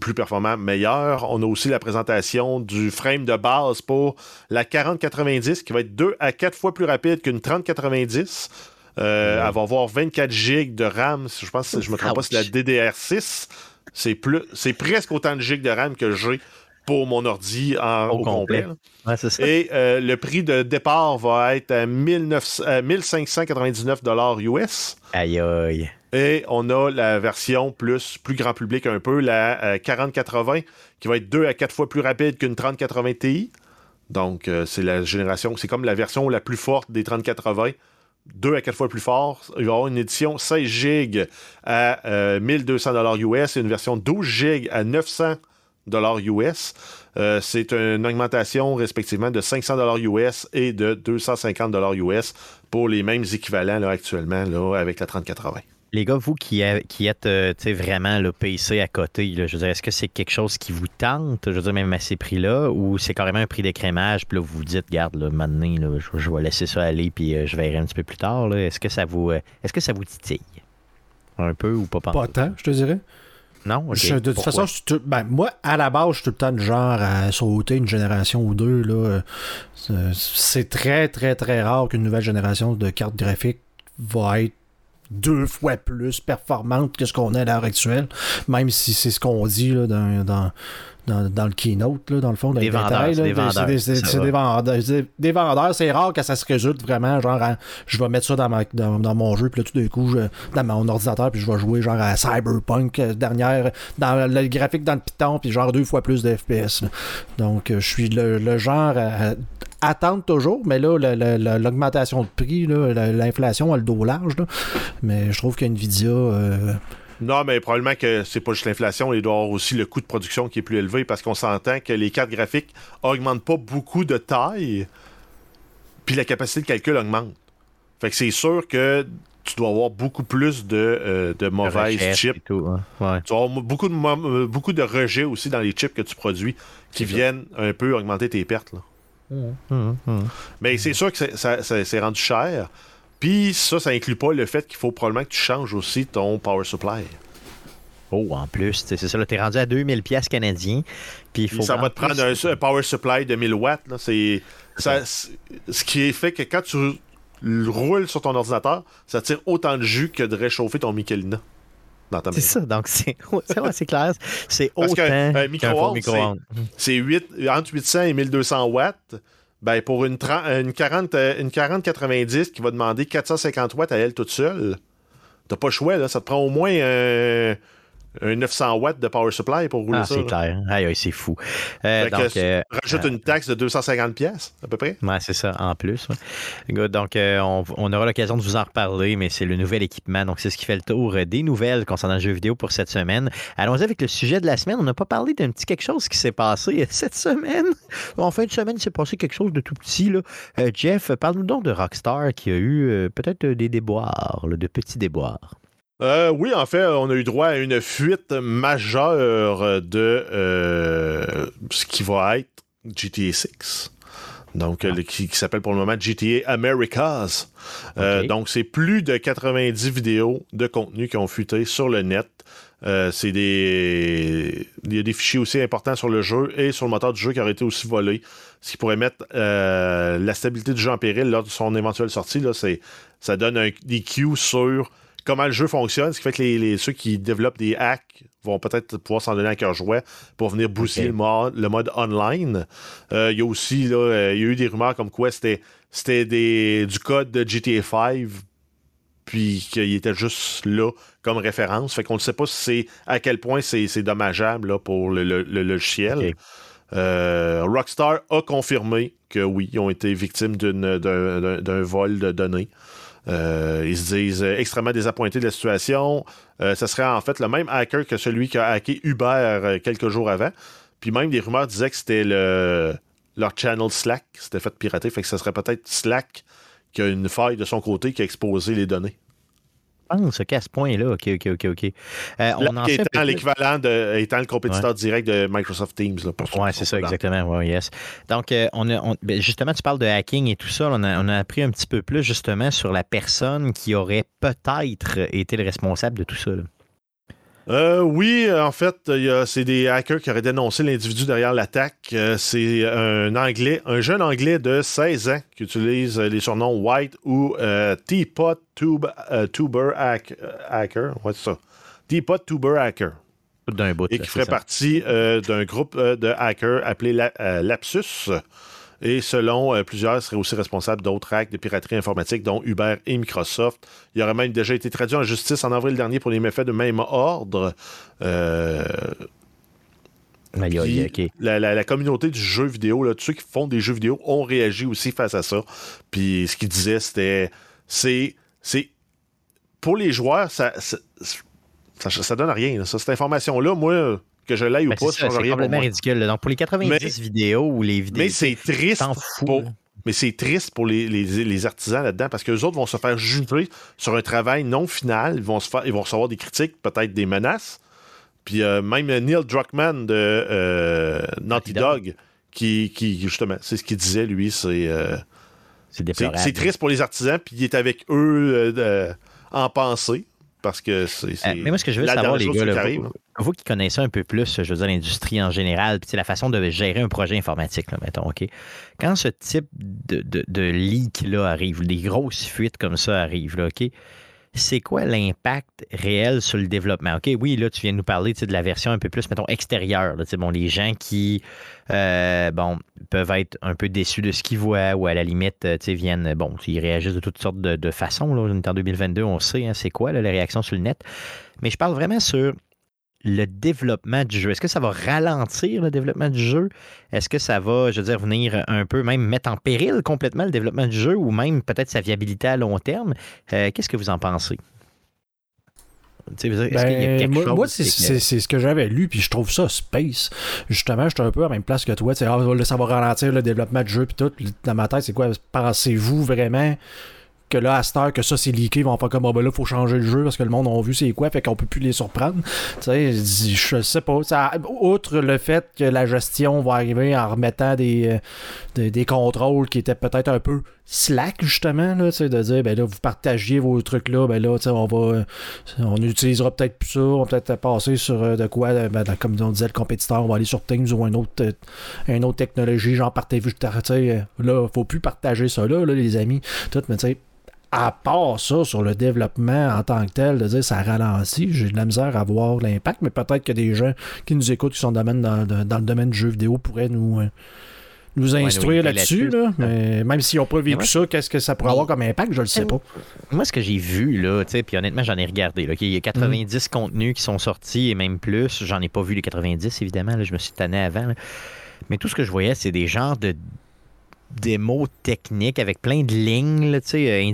plus performant, meilleur. On a aussi la présentation du frame de base pour la 4090 qui va être 2 à 4 fois plus rapide qu'une 3090. Euh, Elle va avoir 24 GB de RAM. Je pense, je me trompe pas, c'est la Ouch. DDR6. C'est plus, c'est presque autant de gigs de RAM que j'ai pour mon ordi en, Au au, complet. complet. là. Ouais, c'est ça. Et euh, le prix de départ va être à 1900 euh, 1599 US. Aïe, aïe. Et on a la version plus, plus grand public un peu, la euh, 4080, qui va être 2 à 4 fois plus rapide qu'une 3080 Ti. Donc, euh, c'est la génération, c'est comme la version la plus forte des 3080. 2 à 4 fois plus fort. Il va y avoir une édition 16 GB à euh, 1200 US et une version 12 GB à 900 US. Euh, c'est une augmentation respectivement de 500 US et de 250 US pour les mêmes équivalents là, actuellement là, avec la 3080. Les gars, vous qui, a- qui êtes euh, vraiment le PC à côté, là, je veux dire, est-ce que c'est quelque chose qui vous tente, je veux dire, même à ces prix-là, ou c'est carrément un prix d'écrémage, puis là, vous vous dites, garde, là, maintenant, là, je, je vais laisser ça aller, puis euh, je verrai un petit peu plus tard. là. Est-ce que ça vous euh, est-ce que ça vous titille? Un peu ou pas Pas tant, je te dirais. Non? Je- de toute Pourquoi? façon, je ben, moi, à la base, je suis tout le temps du genre à sauter une génération ou deux. Là. C'est- C'est très, très, très rare qu'une nouvelle génération de cartes graphiques va être deux fois plus performante que ce qu'on a à l'heure actuelle, même si c'est ce qu'on dit là, dans, dans, dans, dans le keynote, là, dans le fond. dans Des les vendeurs, détails, des vendeurs, C'est des- des vendeurs. C'est des vendeurs, c'est rare que ça se résulte vraiment, genre, à- je vais mettre ça dans, ma, dans, dans mon jeu, puis là, tout d'un coup, je- dans mon ordinateur, puis je vais jouer, genre, à Cyberpunk, euh, dernière, dans le graphique dans le Python, puis genre deux fois plus de FPS. là. Donc, euh, je suis le, le genre à, à attendre toujours, mais là, l'augmentation de prix, l'inflation a le dos large, là. mais je trouve qu'NVIDIA... euh, Non, mais probablement que c'est pas juste l'inflation, il doit y avoir aussi le coût de production qui est plus élevé parce qu'on s'entend que les cartes graphiques augmentent pas beaucoup de taille, puis la capacité de calcul augmente. Fait que c'est sûr que tu dois avoir beaucoup plus de, euh, de mauvaises chips. tout, hein. Ouais. Tu vas avoir beaucoup de, euh, beaucoup de rejets aussi dans les chips que tu produis qui viennent un peu augmenter tes pertes. là. Hum, hum. Mais c'est sûr que c'est rendu cher. Puis ça, ça inclut pas le fait qu'il faut probablement que tu changes aussi ton power supply. Oh, en plus, c'est ça, là, t'es rendu à 2000 pièces canadiens, puis faut... ça va te prendre un, un power supply de 1000 watts. là. C'est, ça, ce qui fait que quand tu roules sur ton ordinateur, ça tire autant de jus que de réchauffer ton Michelina dans ta C'est ça, donc c'est ouais, clair. C'est Parce autant faux micro-ondes, micro-ondes. C'est 8, entre 800 et 1200 watts. Ben, pour une, 30 une 40 euh, une 40-90 qui va demander 450 watts à elle toute seule, t'as pas le choix. Là. Ça te prend au moins un, un 900 watts de power supply pour rouler Ah, ça. c'est clair. Aïe, aïe, c'est fou. Euh, donc, euh, rajoute une taxe de 250 pièces à peu près. Ouais, c'est ça, en plus. ouais. Donc, euh, on, on aura l'occasion de vous en reparler, mais c'est le nouvel équipement. Donc, c'est ce qui fait le tour euh, des nouvelles concernant le jeu vidéo pour cette semaine. Allons-y avec le sujet de la semaine. On n'a pas parlé d'un petit quelque chose qui s'est passé euh, cette semaine. En fin de semaine, il s'est passé quelque chose de tout petit. Là. Euh, Jeff, parle-nous donc de Rockstar qui a eu euh, peut-être euh, des déboires, là, de petits déboires. Euh, oui, en fait, on a eu droit à une fuite majeure de euh, ce qui va être GTA 6. Donc, le- qui, qui s'appelle pour le moment GTA Americas. Euh, donc, c'est plus de 90 vidéos de contenu qui ont fuité sur le net. Euh, c'est des. Il y a des fichiers aussi importants sur le jeu et sur le moteur du jeu qui auraient été aussi volés. Ce qui pourrait mettre euh, la stabilité du jeu en péril lors de son éventuelle sortie. Là, c'est, ça donne un- des cues sur comment le jeu fonctionne, ce qui fait que les, les- ceux qui développent des hacks vont peut-être pouvoir s'en donner à cœur joie pour venir booster le, mode, le mode online. Euh, Il y a aussi, là, euh, il y a eu des rumeurs comme quoi c'était, c'était des, du code de GTA 5 puis qu'il était juste là comme référence. Fait qu'on ne sait pas si c'est à quel point c'est, c'est dommageable là, pour le, le- le logiciel. Euh, Rockstar a confirmé que oui, ils ont été victimes d'une- d'un, d'un- d'un vol de données. Euh, ils se disent euh, extrêmement désappointés de la situation. Euh, ce serait en fait le même hacker que celui qui a hacké Uber quelques jours avant. Puis même des rumeurs disaient que c'était le, leur channel Slack qui s'était fait pirater. Fait que ce serait peut-être Slack qui a une faille de son côté qui a exposé les données. Pense qu'à ce point-là, OK, OK, OK, OK. Euh, on en étant l'équivalent de étant le compétiteur direct de Microsoft Teams. Oui, c'est ça, exactement. Ouais, yes. Donc, euh, on a, on- ben, justement, tu parles de hacking et tout ça. On a, on a appris un petit peu plus, justement, sur la personne qui aurait peut-être été le responsable de tout ça. là. Euh, oui, euh, en fait, il y a- c'est des hackers qui auraient dénoncé l'individu derrière l'attaque. Euh, c'est un Anglais, un jeune Anglais de 16 ans qui utilise les surnoms White ou euh, Teapot Tube, euh, Tuber hack- Hacker. Ouais, c'est ça. Teapot Tuber Hacker. Tout d'un bout. et qui ferait partie d'un groupe de hackers appelé La- Lapsus. Et selon euh, plusieurs, serait aussi responsable d'autres actes de piraterie informatique, dont Uber et Microsoft. Il aurait même déjà été traduit en justice en avril dernier pour les méfaits de même ordre. Euh, puis la, la- la communauté du jeu vidéo, là, tous ceux qui font des jeux vidéo ont réagi aussi face à ça. Puis ce qu'ils disaient, c'était. C'est. C'est. Pour les joueurs, ça. Ça, ça, ça donne rien. là. Ça, cette information-là, moi, que je l'aille ou Ben, pas, ça ça, change rien pour complètement moi. ridicule. Donc, pour les 90 Mais- vidéos ou les vidéos. Mais c'est triste fous, pour. là. Mais c'est triste pour les, les- les artisans là-dedans parce qu'eux autres vont se faire juger sur un travail non final. Ils vont, se faire, ils vont recevoir des critiques, peut-être des menaces. Puis euh, même Neil Druckmann de euh, Naughty Dog. Dog, qui, qui, justement, c'est ce qu'il disait, lui, c'est. euh, C'est triste pour les artisans, puis il est avec eux en pensée. Parce que c'est. c'est Euh, mais moi, ce que je veux savoir, les gars, là, vous, vous qui connaissez un peu plus, je veux dire, l'industrie en général, puis la façon de gérer un projet informatique, là, mettons, OK? Quand ce type de, de, de leak-là arrive, des grosses fuites comme ça arrivent, là, OK? C'est quoi l'impact réel sur le développement? OK, oui, là, tu viens de nous parler de la version un peu plus, mettons, extérieure. les gens qui, euh, bon, peuvent être un peu déçus de ce qu'ils voient ou à la limite, euh, viennent, bon, ils réagissent de toutes sortes de, de façons. Là. En 2022, on sait hein, c'est quoi les réactions sur le net. Mais je parle vraiment sur le développement du jeu? Est-ce que ça va ralentir le développement du jeu? Est-ce que ça va, je veux dire, venir un peu même mettre en péril complètement le développement du jeu ou même peut-être sa viabilité à long terme? Euh, Qu'est-ce que vous en pensez? Dire, Ben, moi, moi, c'est ce que j'avais lu, puis je trouve ça space. Justement, j'étais un peu à la même place que toi. Ah, ça va ralentir le développement du jeu, puis tout. Dans ma tête, c'est quoi? Pensez-vous vraiment que là, à cette heure, que ça c'est leaké, ils vont faire comme, ah, ben là, faut changer le jeu parce que le monde a vu c'est quoi, fait qu'on peut plus les surprendre. Tu sais, je sais pas. Ça, outre le fait que la gestion va arriver en remettant des, euh, des, contrôles qui étaient peut-être un peu slack, justement, là, de dire, ben là, vous partagiez vos trucs là, ben là, on va, on utilisera peut-être plus ça, on va peut-être passer sur euh, de quoi, euh, ben, comme on disait, le compétiteur, on va aller sur Teams ou une autre, une autre technologie, genre euh, là, faut plus partager ça là, là, les amis, tout, mais tu sais, à part ça, sur le développement en tant que tel, de dire ça ralentit, j'ai de la misère à voir l'impact, mais peut-être que des gens qui nous écoutent, qui sont dans, le domaine- dans, dans- dans le domaine du jeu vidéo, pourraient nous, euh, nous instruire là-dessus. là-dessus. là. mais même s'ils n'ont pas vécu moi, ça, qu'est-ce que ça pourrait avoir comme impact, je le sais pas. Moi, ce que j'ai vu, là, tu sais, puis honnêtement, j'en ai regardé. Là, il y a 90 contenus qui sont sortis et même plus. J'en ai pas vu les 90, évidemment. là, je me suis tanné avant. là. Mais tout ce que je voyais, c'est des genres de démos techniques avec plein de lignes, là, tu sais, euh,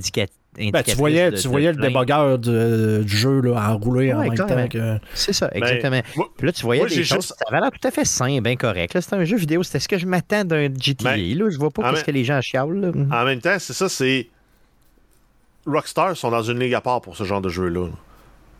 Ben, indicatrices tu voyais, de- tu de voyais le débogueur de- du jeu là, enroulé en même temps que. C'est ça, Ben, exactement. moi- Puis là, tu voyais moi, des choses, juste- ça avait l'air tout à fait sain, bien correct. là. C'était un jeu vidéo, c'était ce que je m'attends d'un GTA. Ben, là, je vois pas qu'est-ce même- que les gens chialent. là. En même temps, c'est ça, c'est. Rockstar sont dans une ligue à part pour ce genre de jeu-là.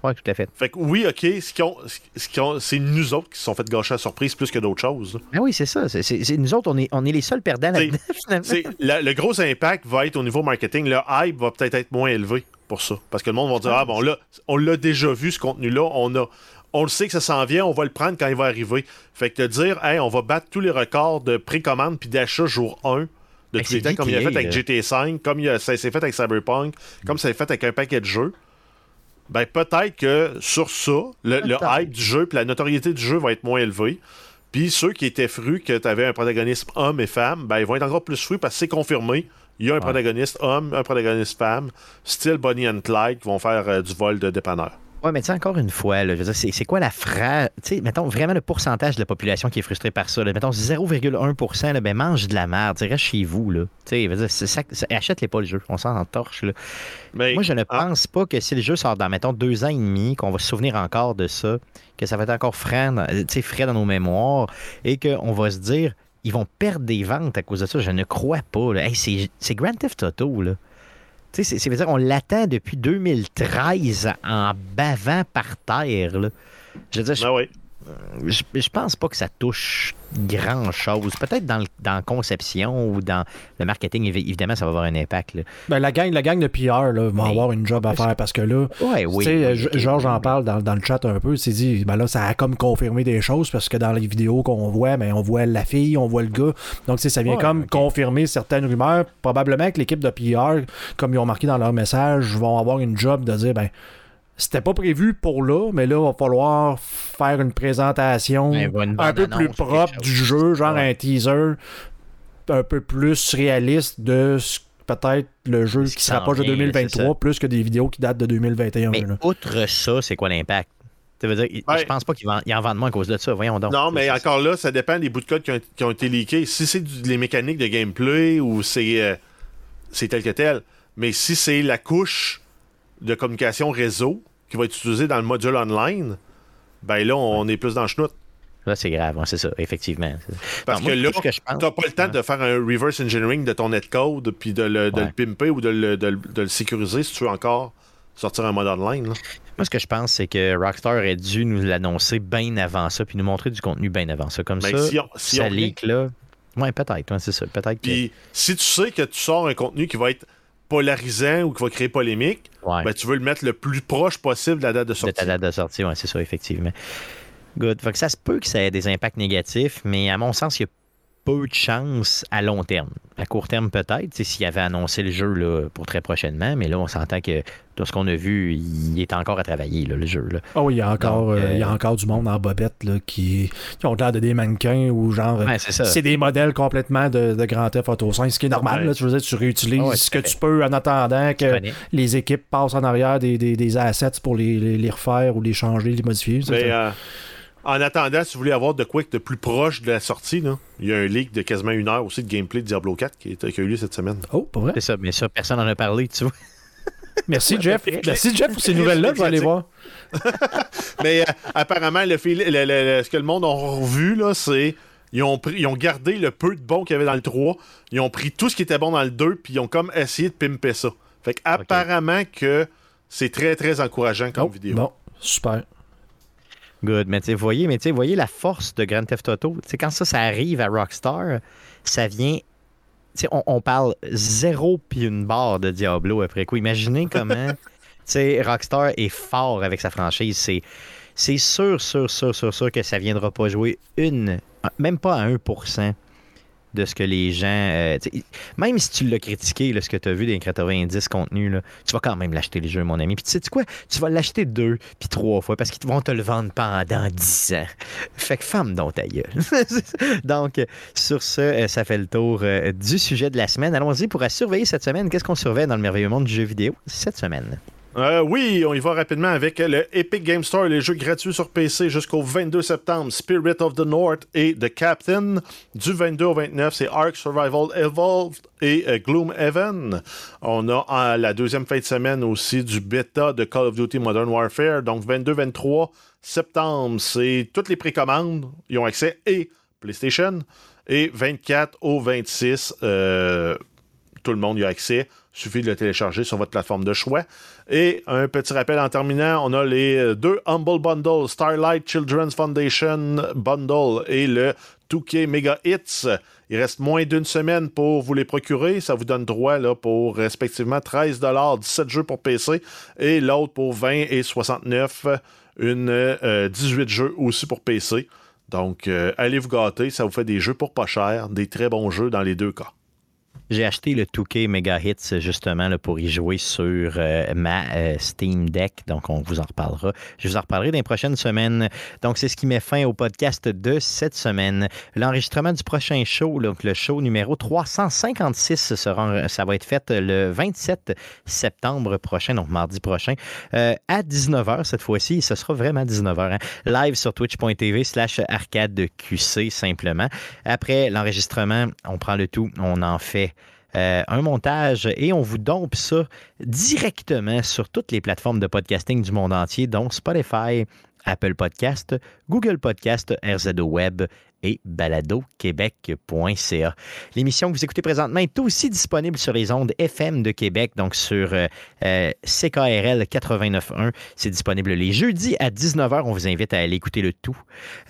Ouais, tout à fait. Fait que oui, ok, ce qu'ils ont- ce qu'ils ont- c'est nous autres qui se sont fait gâcher la surprise plus que d'autres choses. Ah oui, c'est ça. C'est, c'est- c'est- nous autres, on est, on est les seuls perdants C'est- là-dedans, finalement. C'est- la- le gros impact va être au niveau marketing. Le hype va peut-être être moins élevé pour ça. Parce que le monde va dire Ah bon, là, on l'a déjà vu ce contenu-là, on a. On le sait que ça s'en vient, on va le prendre quand il va arriver. Fait que de dire, hey, on va battre tous les records de précommande puis d'achat jour 1 de Ben, tous les temps, comme il a fait avec. GTA V, comme il a- ça s'est fait avec Cyberpunk, comme ça s'est fait avec un paquet de jeux. Ben peut-être que sur ça, le, hype du jeu puis la notoriété du jeu va être moins élevée. Puis ceux qui étaient frus que tu avais un protagoniste homme et femme, ben ils vont être encore plus frus parce que c'est confirmé. Il y a un protagoniste homme, un protagoniste femme, style Bonnie and Clyde, qui vont faire euh, du vol de dépanneur. Ouais, mais tu sais, encore une fois, là, je veux dire, c'est, c'est quoi la phrase? Tu sais, mettons vraiment le pourcentage de la population qui est frustrée par ça. Là. Mettons 0,1% là, ben mange de la merde, reste chez vous. Là. Tu sais, achète-les pas le jeu, on s'en entorche. Là. Mais, Moi, je ne ah, pense pas que si le jeu sort dans, mettons, deux ans et demi, qu'on va se souvenir encore de ça, que ça va être encore frais dans, tu sais, frais dans nos mémoires et qu'on va se dire, ils vont perdre des ventes à cause de ça. Je ne crois pas. là. Hey, c'est, c'est Grand Theft Auto, là. Tu sais, c'est, c'est veut dire on l'attend depuis 2013 en bavant par terre, là. Je veux dire, ben oui. Je, je pense pas que ça touche grand chose. Peut-être dans, la conception ou dans le marketing, évi- évidemment, ça va avoir un impact. Là. Ben, la gang, la gang de PR là, va avoir une job à faire parce que là, Ouais, oui. Georges en parle dans, dans le chat un peu. Il s'est dit, ben là, ça a comme confirmé des choses parce que dans les vidéos qu'on voit, ben, on voit la fille, on voit le gars. Donc, ça vient Ouais, comme confirmer certaines rumeurs. Probablement que l'équipe de PR, comme ils ont marqué dans leur message, vont avoir une job de dire, ben, c'était pas prévu pour là, mais là, il va falloir faire une présentation Ouais, une un peu plus propre du jeu, genre Ouais. un teaser un peu plus réaliste de ce- peut-être le jeu qui qui se s'en rapproche de vient, là, c'est 2023 plus que des vidéos qui datent de 2021. Mais là. outre ça, c'est quoi l'impact? Ça veut dire, Ouais. je pense pas qu'ils en vendent moins à cause de ça. Voyons donc. Non, mais encore là, ça dépend des bouts de code qui ont, qui ont été leakés. Si c'est les mécaniques de gameplay ou c'est euh, c'est tel que tel. Mais si c'est la couche de communication réseau qui va être utilisée dans le module online, ben là, on est plus dans le chenoute. Là, c'est grave, c'est ça, effectivement. Parce Non, moi, que là, pense- t'as pas le temps de faire un reverse engineering de ton netcode puis de le, de Ouais. le pimper ou de le, de le- de le sécuriser si tu veux encore sortir un mode online. là. Moi, ce que je pense, c'est que Rockstar aurait dû nous l'annoncer bien avant ça, puis nous montrer du contenu bien avant ça. Comme Ben, ça, si on- si ça on- leak là. Ouais, peut-être, ouais, c'est ça. Peut-être que. Puis si tu sais que tu sors un contenu qui va être polarisant ou qui va créer polémique, Ouais. ben, tu veux le mettre le plus proche possible de la date de de sortie. ta date de sortie, ouais, c'est ça, effectivement. Good. Fait que ça se peut que ça ait des impacts négatifs, mais à mon sens, il y a peu de chance à long terme. À court terme, peut-être, s'il avait annoncé le jeu là, pour très prochainement, mais là, on s'entend que tout ce qu'on a vu, il est encore à travailler, là, le jeu. Là. Ah oui, il y a encore, Donc, euh, il y a euh, encore du monde en bobette là, qui, qui ont l'air de des mannequins ou genre. Ouais, c'est ça. C'est des modèles complètement de, de Grand Theft Auto 5, ce qui est normal. Ouais. Là, tu, veux dire, tu réutilises Ah ouais, ce que fait. tu peux en attendant que les équipes passent en arrière des, des, des assets pour les, les, les refaire ou les changer, les modifier. En attendant, si vous voulez avoir de quoi de plus proche de la sortie, là, il y a un leak de quasiment une heure aussi de gameplay de Diablo 4 qui, est- qui a eu lieu cette semaine. Oh, pas vrai? C'est ça, mais ça, personne n'en a parlé, tu vois. Merci, Jeff. Merci, Jeff, pour ces nouvelles-là. Je vais aller voir. Mais euh, apparemment, le, fil- le- le- le- ce que le monde a revu, là, c'est. Ils ont, pris, ils ont gardé le peu de bon qu'il y avait dans le 3. Ils ont pris tout ce qui était bon dans le 2, puis ils ont comme essayé de pimper ça. Fait que apparemment que c'est très, très encourageant comme Oh, vidéo. Bon, super. Good. Mais tu voyez, mais voyez la force de Grand Theft Auto. Quand ça, ça arrive à Rockstar, ça vient. Tu sais, on, on parle zéro puis une barre de Diablo après coup. Imaginez comment. Rockstar est fort avec sa franchise. C'est. C'est sûr, sûr, sûr, sûr, sûr que ça viendra pas jouer une, même pas à 1% de ce que les gens. euh, même si tu l'as critiqué, ce que tu as vu des 90 contenus, tu vas quand même l'acheter les jeux, mon ami. Puis tu sais quoi? Tu vas l'acheter deux puis trois fois parce qu'ils vont te le vendre pendant 10 ans. Fait que femme dont ta gueule. Donc, sur ce, euh, ça fait le tour euh, du sujet de la semaine. Allons-y pour à surveiller cette semaine. Qu'est-ce qu'on surveille dans le merveilleux monde du jeu vidéo cette semaine? Euh, oui, on y va rapidement avec le Epic Game Store, les jeux gratuits sur PC jusqu'au 22 septembre. Spirit of the North et The Captain. Du 22 au 29, c'est Ark Survival Evolved et euh, Gloomhaven. On a la deuxième fin de semaine aussi du bêta de Call of Duty Modern Warfare. Donc 22-23 septembre, c'est toutes les précommandes. Ils ont accès et PlayStation. Et 24 au 26, euh, tout le monde y a accès. Suffit de le télécharger sur votre plateforme de choix. Et un petit rappel en terminant, on a les euh, deux Humble Bundles, Starlight Children's Foundation Bundle et le 2K Mega Hits. Il reste moins d'une semaine pour vous les procurer. Ça vous donne droit là, pour respectivement 13 17 jeux pour PC et l'autre pour 20 et 69, une euh, 18 jeux aussi pour PC. Donc, euh, allez vous gâter, ça vous fait des jeux pour pas cher, des très bons jeux dans les deux cas. J'ai acheté le 2K Mega Hits justement pour y jouer sur euh, ma euh, Steam Deck. Donc, on vous en reparlera. Je vous en reparlerai dans les prochaines semaines. Donc, c'est ce qui met fin au podcast de cette semaine. L'enregistrement du prochain show, donc le show numéro 356, sera, ça va être fait le 27 septembre prochain, donc mardi prochain, euh, à 19h cette fois-ci. Ce sera vraiment 19h. hein. Live sur twitch.tv slash arcadeqc simplement. Après l'enregistrement, on prend le tout, on en fait euh, un montage et on vous dompe ça directement sur toutes les plateformes de podcasting du monde entier, dont Spotify, Apple Podcast, Google Podcast, RZO Web et baladoquebec.ca. L'émission que vous écoutez présentement est aussi disponible sur les ondes FM de Québec, donc sur euh, euh, CKRL 89.1. C'est disponible les jeudis à 19h. On vous invite à aller écouter le tout.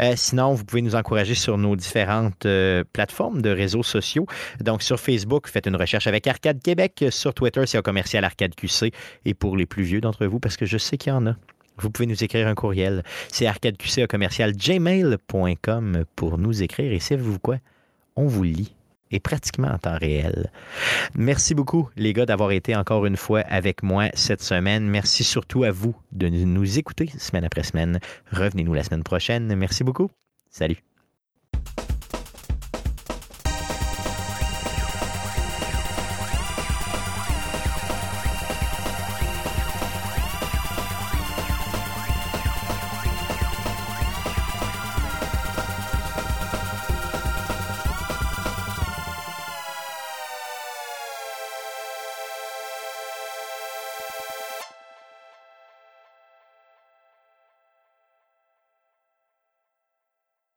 Euh, sinon, vous pouvez nous encourager sur nos différentes plateformes de réseaux sociaux. Donc, sur Facebook, faites une recherche avec Arcade Québec. Sur Twitter, c'est un commercial Arcade QC. Et pour les plus vieux d'entre vous, parce que je sais qu'il y en a, vous pouvez nous écrire un courriel. C'est arcadeqc commercial gmail.com pour nous écrire. Et savez-vous quoi? On vous lit. et pratiquement en temps réel. Merci beaucoup, les gars, d'avoir été encore une fois avec moi cette semaine. Merci surtout à vous de nous écouter semaine après semaine. Revenez-nous la semaine prochaine. Merci beaucoup. Salut.